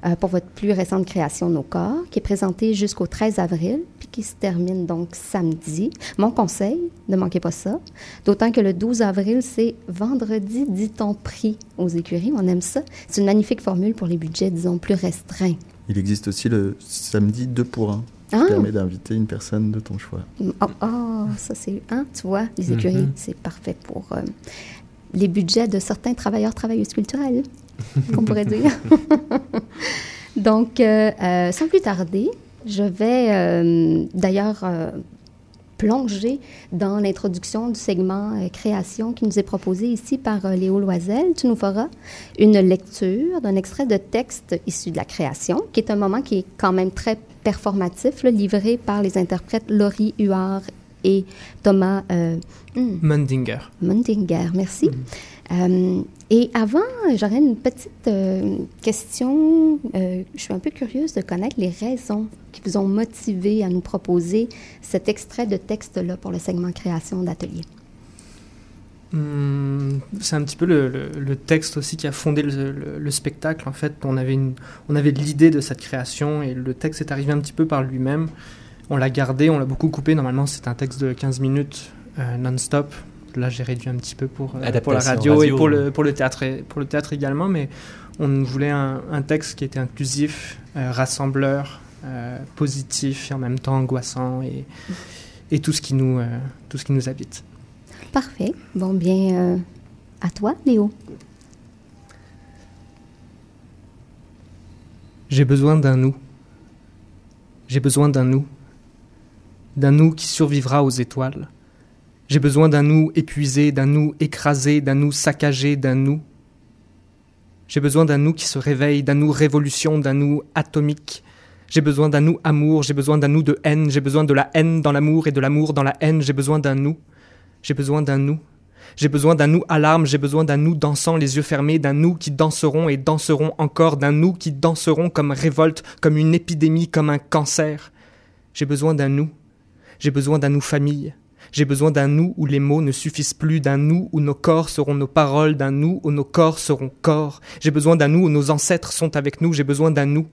euh, pour votre plus récente création Nos corps, qui est présentée jusqu'au 13 avril, puis qui se termine donc samedi. Mon conseil, ne manquez pas ça. D'autant que le 12 avril, c'est vendredi, dit-on, prix aux écuries. On aime ça. C'est une magnifique formule pour les budgets, disons, plus restreints. Il existe aussi le samedi 2 pour 1 qui ah. permet d'inviter une personne de ton choix. Oh, oh ça c'est, hein, tu vois, les écuries, mm-hmm. c'est parfait pour euh, les budgets de certains travailleurs, travailleuses culturelles, qu'on pourrait dire. Donc, euh, euh, sans plus tarder, je vais d'ailleurs plonger dans l'introduction du segment création qui nous est proposé ici par Léo Loisel. Tu nous feras une lecture d'un extrait de texte issu de la création, qui est un moment qui est quand même très performatif, livré par les interprètes Laurie Huard et Thomas euh, hmm. Mundinger. Mundinger, merci. Hmm. Euh, et avant, j'aurais une petite euh, question. je suis un peu curieuse de connaître les raisons qui vous ont motivé à nous proposer cet extrait de texte-là pour le segment création d'atelier. Hmm, c'est un petit peu le, texte aussi qui a fondé le, spectacle. En fait, on avait, on avait l'idée de cette création et le texte est arrivé un petit peu par lui-même. On l'a gardé, on l'a beaucoup coupé. Normalement, c'est un texte de 15 minutes euh, non-stop. Là, j'ai réduit un petit peu pour, euh, pour la radio, et pour le, pour, le théâtre pour le théâtre également, mais on voulait un, texte qui était inclusif, euh, rassembleur, positif et en même temps angoissant et, et tout, ce qui nous, tout ce qui nous habite. Parfait. Bon, bien, euh, à toi, Léo. J'ai besoin d'un nous. J'ai besoin d'un nous. D'un nous qui survivra aux étoiles. J'ai besoin d'un nous épuisé, d'un nous écrasé, d'un nous saccagé, d'un nous. J'ai besoin d'un nous qui se réveille, d'un nous révolution, d'un nous atomique. J'ai besoin d'un nous amour, j'ai besoin d'un nous de haine, j'ai besoin de la haine dans l'amour et de l'amour dans la haine, j'ai besoin d'un nous. J'ai besoin d'un nous. J'ai besoin d'un nous alarme, j'ai besoin d'un nous dansant les yeux fermés, d'un nous qui danseront et danseront encore, d'un nous qui danseront comme révolte, comme une épidémie, comme un cancer. J'ai besoin d'un nous. J'ai besoin d'un nous famille. J'ai besoin d'un nous où les mots ne suffisent plus, d'un nous où nos corps seront nos paroles, d'un nous où nos corps seront corps. J'ai besoin d'un nous où nos ancêtres sont avec nous, j'ai besoin d'un nous.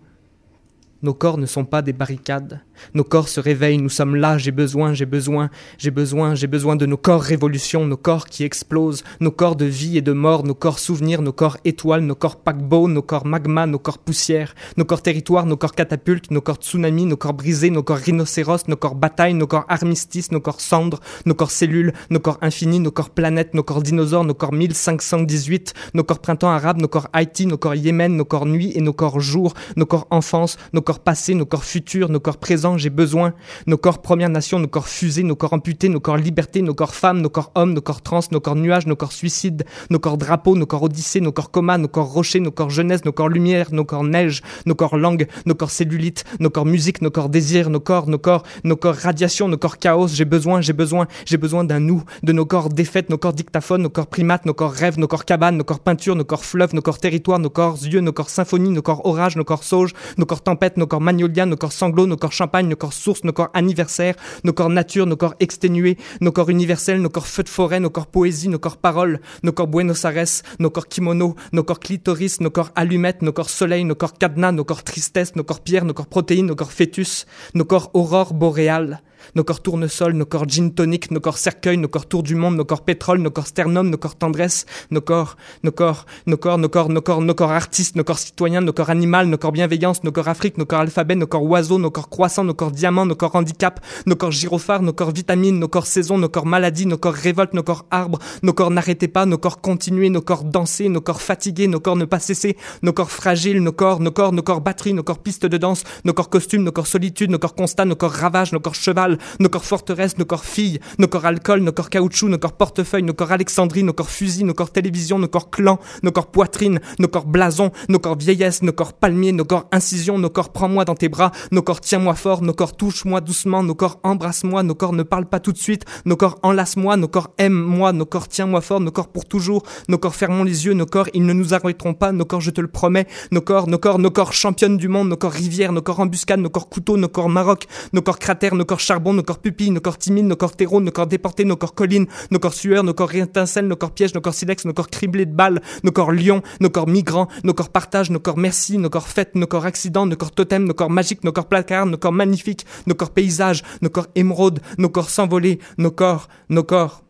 Nos corps ne sont pas des barricades. Nos corps se réveillent, nous sommes là, j'ai besoin, j'ai besoin, j'ai besoin, j'ai besoin de nos corps révolution, nos corps qui explosent, nos corps de vie et de mort, nos corps souvenirs, nos corps étoiles, nos corps paquebots, nos corps magma, nos corps poussière, nos corps territoire, nos corps catapultes, nos corps tsunami, nos corps brisés, nos corps rhinocéros, nos corps bataille, nos corps armistice, nos corps cendres, nos corps cellules, nos corps infinis, nos corps planètes, nos corps dinosaures, nos corps 1518, nos corps printemps arabe, nos corps Haïti, nos corps Yémen, nos corps nuit et nos corps jour, nos corps enfance, nos corps passé, nos corps futurs, nos corps présents, j'ai besoin, nos corps Première Nation, nos corps fusés, nos corps amputés, nos corps liberté, nos corps femmes, nos corps hommes, nos corps trans, nos corps nuages, nos corps suicides, nos corps drapeaux, nos corps odyssées, nos corps coma, nos corps rochers, nos corps jeunesse, nos corps lumière, nos corps neige, nos corps langue, nos corps cellulite, nos corps musique, nos corps désir, nos corps, nos corps, nos corps radiation, nos corps chaos, j'ai besoin, j'ai besoin, j'ai besoin d'un nous, de nos corps défaites, nos corps dictaphones, nos corps primates, nos corps rêves, nos corps cabanes, nos corps peinture, nos corps fleuves, nos corps territoires, nos corps yeux, nos corps symphonie, nos corps orage, nos corps sauge, nos corps tempête, nos corps magnolia, nos corps sanglots, nos corps champagne, nos corps source, nos corps anniversaire, nos corps nature, nos corps exténués, nos corps universels, nos corps feux de forêt, nos corps poésie, nos corps paroles, nos corps Buenos Aires, nos corps kimono, nos corps clitoris, nos corps allumettes, nos corps soleil, nos corps cadenas, nos corps tristesse, nos corps pierre, nos corps protéines, nos corps fœtus, nos corps aurore boréale nos corps tournesol, nos corps gin tonic, nos corps cercueil, nos corps tour du monde, nos corps pétrole, nos corps sternum, nos corps tendresse, nos corps, nos corps, nos corps, nos corps, nos corps, nos corps artistes, nos corps citoyens, nos corps animal, nos corps bienveillance, nos corps Afrique, nos corps alphabet, nos corps oiseaux, nos corps croissants, nos corps diamants, nos corps handicap, nos corps gyrophares, nos corps vitamines, nos corps saison, nos corps maladie, nos corps révolte, nos corps arbres, nos corps n'arrêtez pas, nos corps continuez, nos corps danser, nos corps fatigués, nos corps ne pas cesser, nos corps fragiles, nos corps, nos corps, nos corps batterie, nos corps piste de danse, nos corps costumes, nos corps solitude, nos corps constat, nos corps ravage, nos corps cheval, nos corps forteresse, nos corps filles, nos corps alcool, nos corps caoutchouc, nos corps portefeuille, nos corps Alexandrie, nos corps fusil, nos corps télévision, nos corps clan, nos corps poitrine, nos corps blason, nos corps vieillesse, nos corps palmier, nos corps incision, nos corps prends-moi dans tes bras, nos corps tiens-moi fort, nos corps touche-moi doucement, nos corps embrasse-moi, nos corps ne parle pas tout de suite, nos corps enlace-moi, nos corps aime-moi, nos corps tiens-moi fort, nos corps pour toujours, nos corps fermons les yeux, nos corps ils ne nous arrêteront pas, nos corps je te le promets, nos corps, nos corps, nos corps championnes du monde, nos corps rivières, nos corps embuscades, nos corps couteaux, nos corps Maroc, nos corps cratères, nos corps nos corps pupilles, nos corps timides, nos corps terreaux, nos corps déportés, nos corps collines, nos corps sueurs, nos corps étincelles, nos corps pièges, nos corps silex, nos corps criblés de balles, nos corps lions, nos corps migrants, nos corps partage, nos corps merci, nos corps fêtes, nos corps accidents, nos corps totems, nos corps magiques, nos corps placards, nos corps magnifiques, nos corps paysages, nos corps émeraudes, nos corps s'envoler, nos corps, nos corps.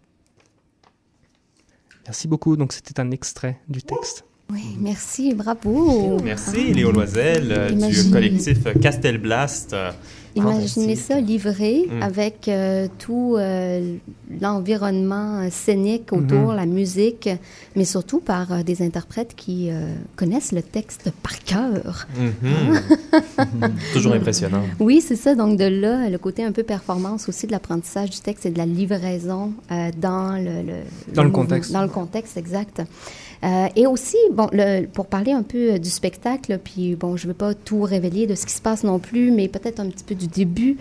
Merci beaucoup. Donc c'était un extrait du texte. Oui, merci, bravo. Merci Léo Loisel euh, du Imagine- collectif Castelblast. euh, Imaginez ça livré Mm. avec euh, tout euh, l'environnement scénique autour, Mhm. la musique, mais surtout par euh, des interprètes qui euh, connaissent le texte par cœur. Mhm. Toujours impressionnant. Oui, c'est ça. Donc de là, le côté un peu performance aussi de l'apprentissage du texte et de la livraison euh, dans le, le- Dans le contexte. Dans le contexte, exact. Euh, et aussi, bon, le- pour parler un peu euh, du spectacle, puis bon, je ne veux pas tout révéler de ce qui se passe non plus, mais peut-être un petit peu du début.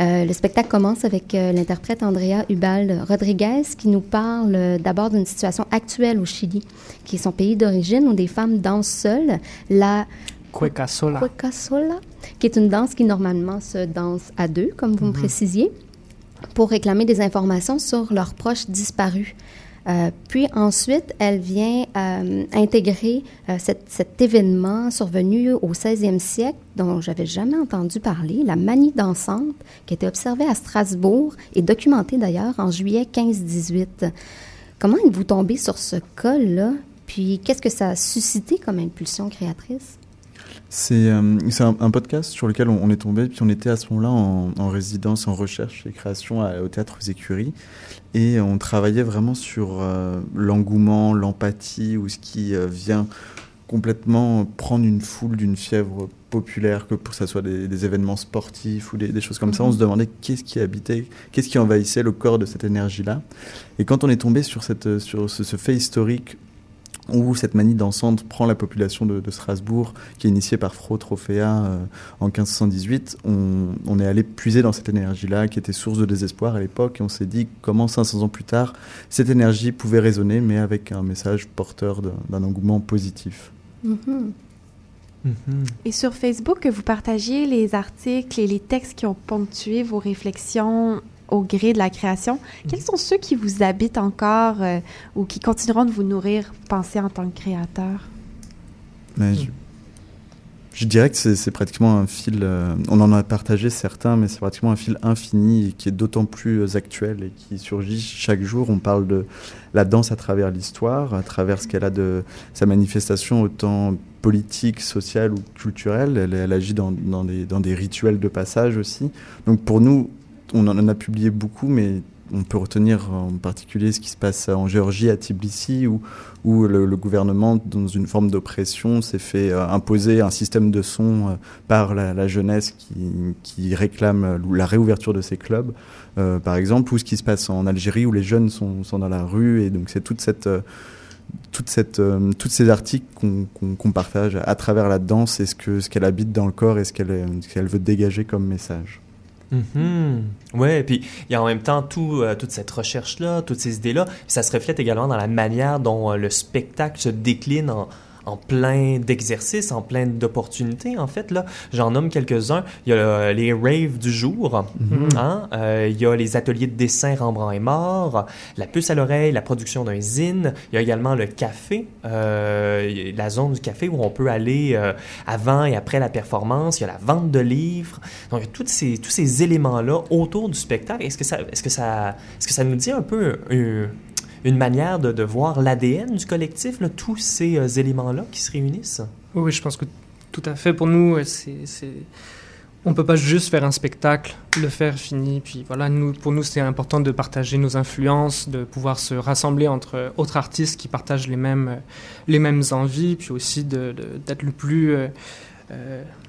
Euh, le spectacle commence avec euh, l'interprète Andrea Ubal Rodriguez qui nous parle euh, d'abord d'une situation actuelle au Chili, qui est son pays d'origine où des femmes dansent seules. La Cueca sola. Cueca sola, qui est une danse qui normalement se danse à deux, comme vous me précisiez, pour réclamer des informations sur leurs proches disparus. Euh, puis ensuite, elle vient euh, intégrer euh, cet, événement survenu au 16e siècle, dont j'avais jamais entendu parler, la manie dansante, qui été observée à Strasbourg et documentée d'ailleurs en juillet 15-18. Comment êtes-vous tombé sur ce cas-là? Puis qu'est-ce que ça a suscité comme impulsion créatrice? C'est euh, un, un podcast sur lequel on, on est tombé, puis on était à ce moment-là en, en résidence, en recherche et création à- au Théâtre aux Écuries. Et on travaillait vraiment sur euh, l'engouement, l'empathie, ou ce qui euh, vient complètement prendre une foule d'une fièvre populaire, que pour ça soit des, des événements sportifs ou des, des choses comme ça. On se demandait qu'est-ce qui habitait, qu'est-ce qui envahissait le corps de cette énergie-là. Et quand on est tombé sur, cette, sur ce, ce fait historique où cette manie dansante prend la population de, de Strasbourg, qui est initiée par Fro Trophéa euh, en 1518, on, on est allé puiser dans cette énergie-là, qui était source de désespoir à l'époque, et on s'est dit comment 500 ans plus tard, cette énergie pouvait résonner, mais avec un message porteur d'un engouement positif. Mhm. Et sur Facebook, vous partagiez les articles et les textes qui ont ponctué vos réflexions au gré de la création. Quels sont ceux qui vous habitent encore euh, ou qui continueront de vous nourrir, vous pensez, en tant que créateur? Mais je, Je dirais que c'est pratiquement un fil, euh, on en a partagé certains, mais c'est pratiquement un fil infini qui est d'autant plus euh, actuel et qui surgit chaque jour. On parle de la danse à travers l'histoire, à travers ce qu'elle a de sa manifestation autant politique, sociale ou culturelle. Elle, agit dans, dans, des, dans des rituels de passage aussi. Donc pour nous, on en a publié beaucoup, mais on peut retenir en particulier ce qui se passe en Géorgie, à Tbilissi, où, le, gouvernement, dans une forme d'oppression, s'est fait euh, imposer un système de son euh, par la, jeunesse qui, réclame la réouverture de ces clubs, euh, par exemple, ou ce qui se passe en Algérie, où les jeunes sont, dans la rue, et donc c'est toute cette... cette, toutes ces articles qu'on partage à travers la danse et ce qu'elle ce qu'elle habite dans le corps et ce qu'elle veut dégager comme message. Mm Ouais, et puis il y a en même temps tout, euh, toute cette recherche-là, toutes ces idées-là, ça se reflète également dans la manière dont euh, le spectacle se décline en, en plein d'exercices, en plein d'opportunités, en fait. Là, j'en nomme quelques-uns. Il y a euh, les raves du jour, mhm. hein? euh, il y a les ateliers de dessin Rembrandt est mort, la puce à l'oreille, la production d'un zine. Il y a également le café, euh, la zone du café où on peut aller avant et après la performance. Il y a la vente de livres. Donc, il y a tous ces, tous ces éléments-là autour du spectacle. Est-ce que ça, est-ce que ça, est-ce que ça nous dit un peu une manière de, voir l'ADN du collectif, là, tous ces euh, éléments-là qui se réunissent? Oui, je pense que tout à fait. Pour nous, euh, c'est, on ne peut pas juste faire un spectacle, le faire fini. Puis voilà, nous, pour nous, c'est important de partager nos influences, de pouvoir se rassembler entre autres artistes qui partagent les mêmes, les mêmes envies, puis aussi d'être le plus... Euh,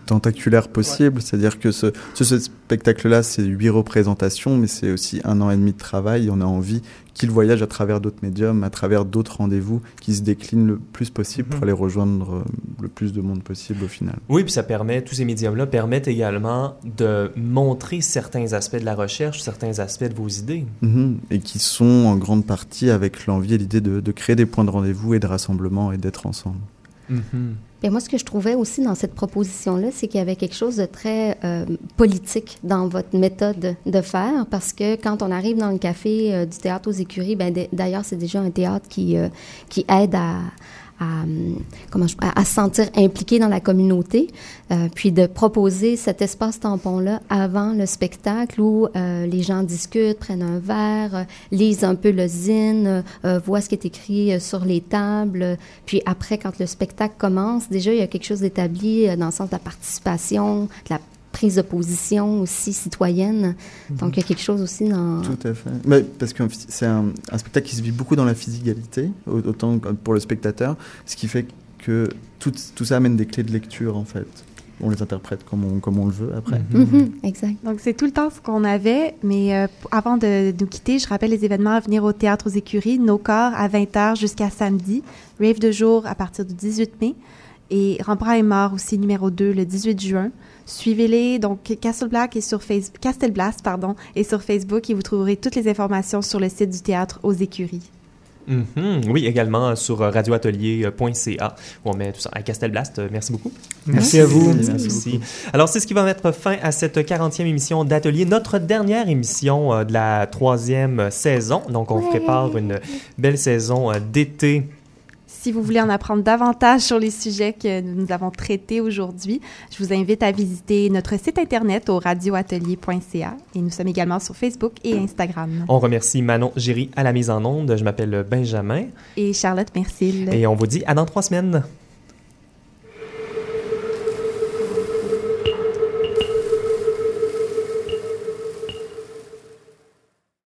tentaculaire possible. C'est-à-dire que ce, ce, spectacle-là, c'est huit représentations, mais c'est aussi un an et demi de travail. On a envie qu'il voyage à travers d'autres médiums, à travers d'autres rendez-vous, qui se déclinent le plus possible pour mhm. aller rejoindre euh, le plus de monde possible au final. Oui, puis ça permet, tous ces médiums-là permettent également de montrer certains aspects de la recherche, certains aspects de vos idées. Mhm. Et qui sont en grande partie avec l'envie et l'idée de, de, créer des points de rendez-vous et de rassemblement et d'être ensemble. Mhm. Et moi, ce que je trouvais aussi dans cette proposition-là, c'est qu'il y avait quelque chose de très euh, politique dans votre méthode de faire, parce que quand on arrive dans le café euh, du théâtre aux écuries, ben d'ailleurs, c'est déjà un théâtre qui, euh, qui aide à, à, comment à, se sentir impliqué dans la communauté, euh, puis de proposer cet espace tampon-là avant le spectacle où euh, les gens discutent, prennent un verre, euh, lisent un peu le zine, voient ce qui est écrit sur les tables, puis après, quand le spectacle commence, déjà, il y a quelque chose d'établi dans le sens de la participation, de la prise de position aussi citoyenne. Donc, il y a quelque chose aussi dans... Tout à fait. Mais parce que c'est un, spectacle qui se vit beaucoup dans la physicalité, autant pour le spectateur, ce qui fait que tout, tout ça amène des clés de lecture, en fait on les interprète comme on, comme on le veut après. Mhm. Mhm. exact. Donc, c'est tout le temps ce qu'on avait, mais euh, avant de nous quitter, je rappelle les événements à venir au Théâtre aux Écuries, Nos corps à 20h jusqu'à samedi, Rave de jour à partir du 18 mai, et Rembrandt est mort aussi, numéro 2, le 18 juin. Suivez-les. Donc, Castle Black est sur Facebook, pardon, est sur Facebook et vous trouverez toutes les informations sur le site du théâtre aux écuries. Mm-hmm. Oui, également sur radioatelier.ca où on met tout ça à Castelblast. Merci beaucoup. Merci, à vous. Merci. Alors, c'est ce qui va mettre fin à cette 40e émission d'Atelier, notre dernière émission euh, de la troisième saison. Donc, on prépare une belle saison euh, d'été si vous voulez en apprendre davantage sur les sujets que nous avons traités aujourd'hui, je vous invite à visiter notre site internet au radioatelier.ca et nous sommes également sur Facebook et Instagram. On remercie Manon Géry à la mise en onde. Je m'appelle Benjamin. Et Charlotte Mercil. Et on vous dit à dans trois semaines.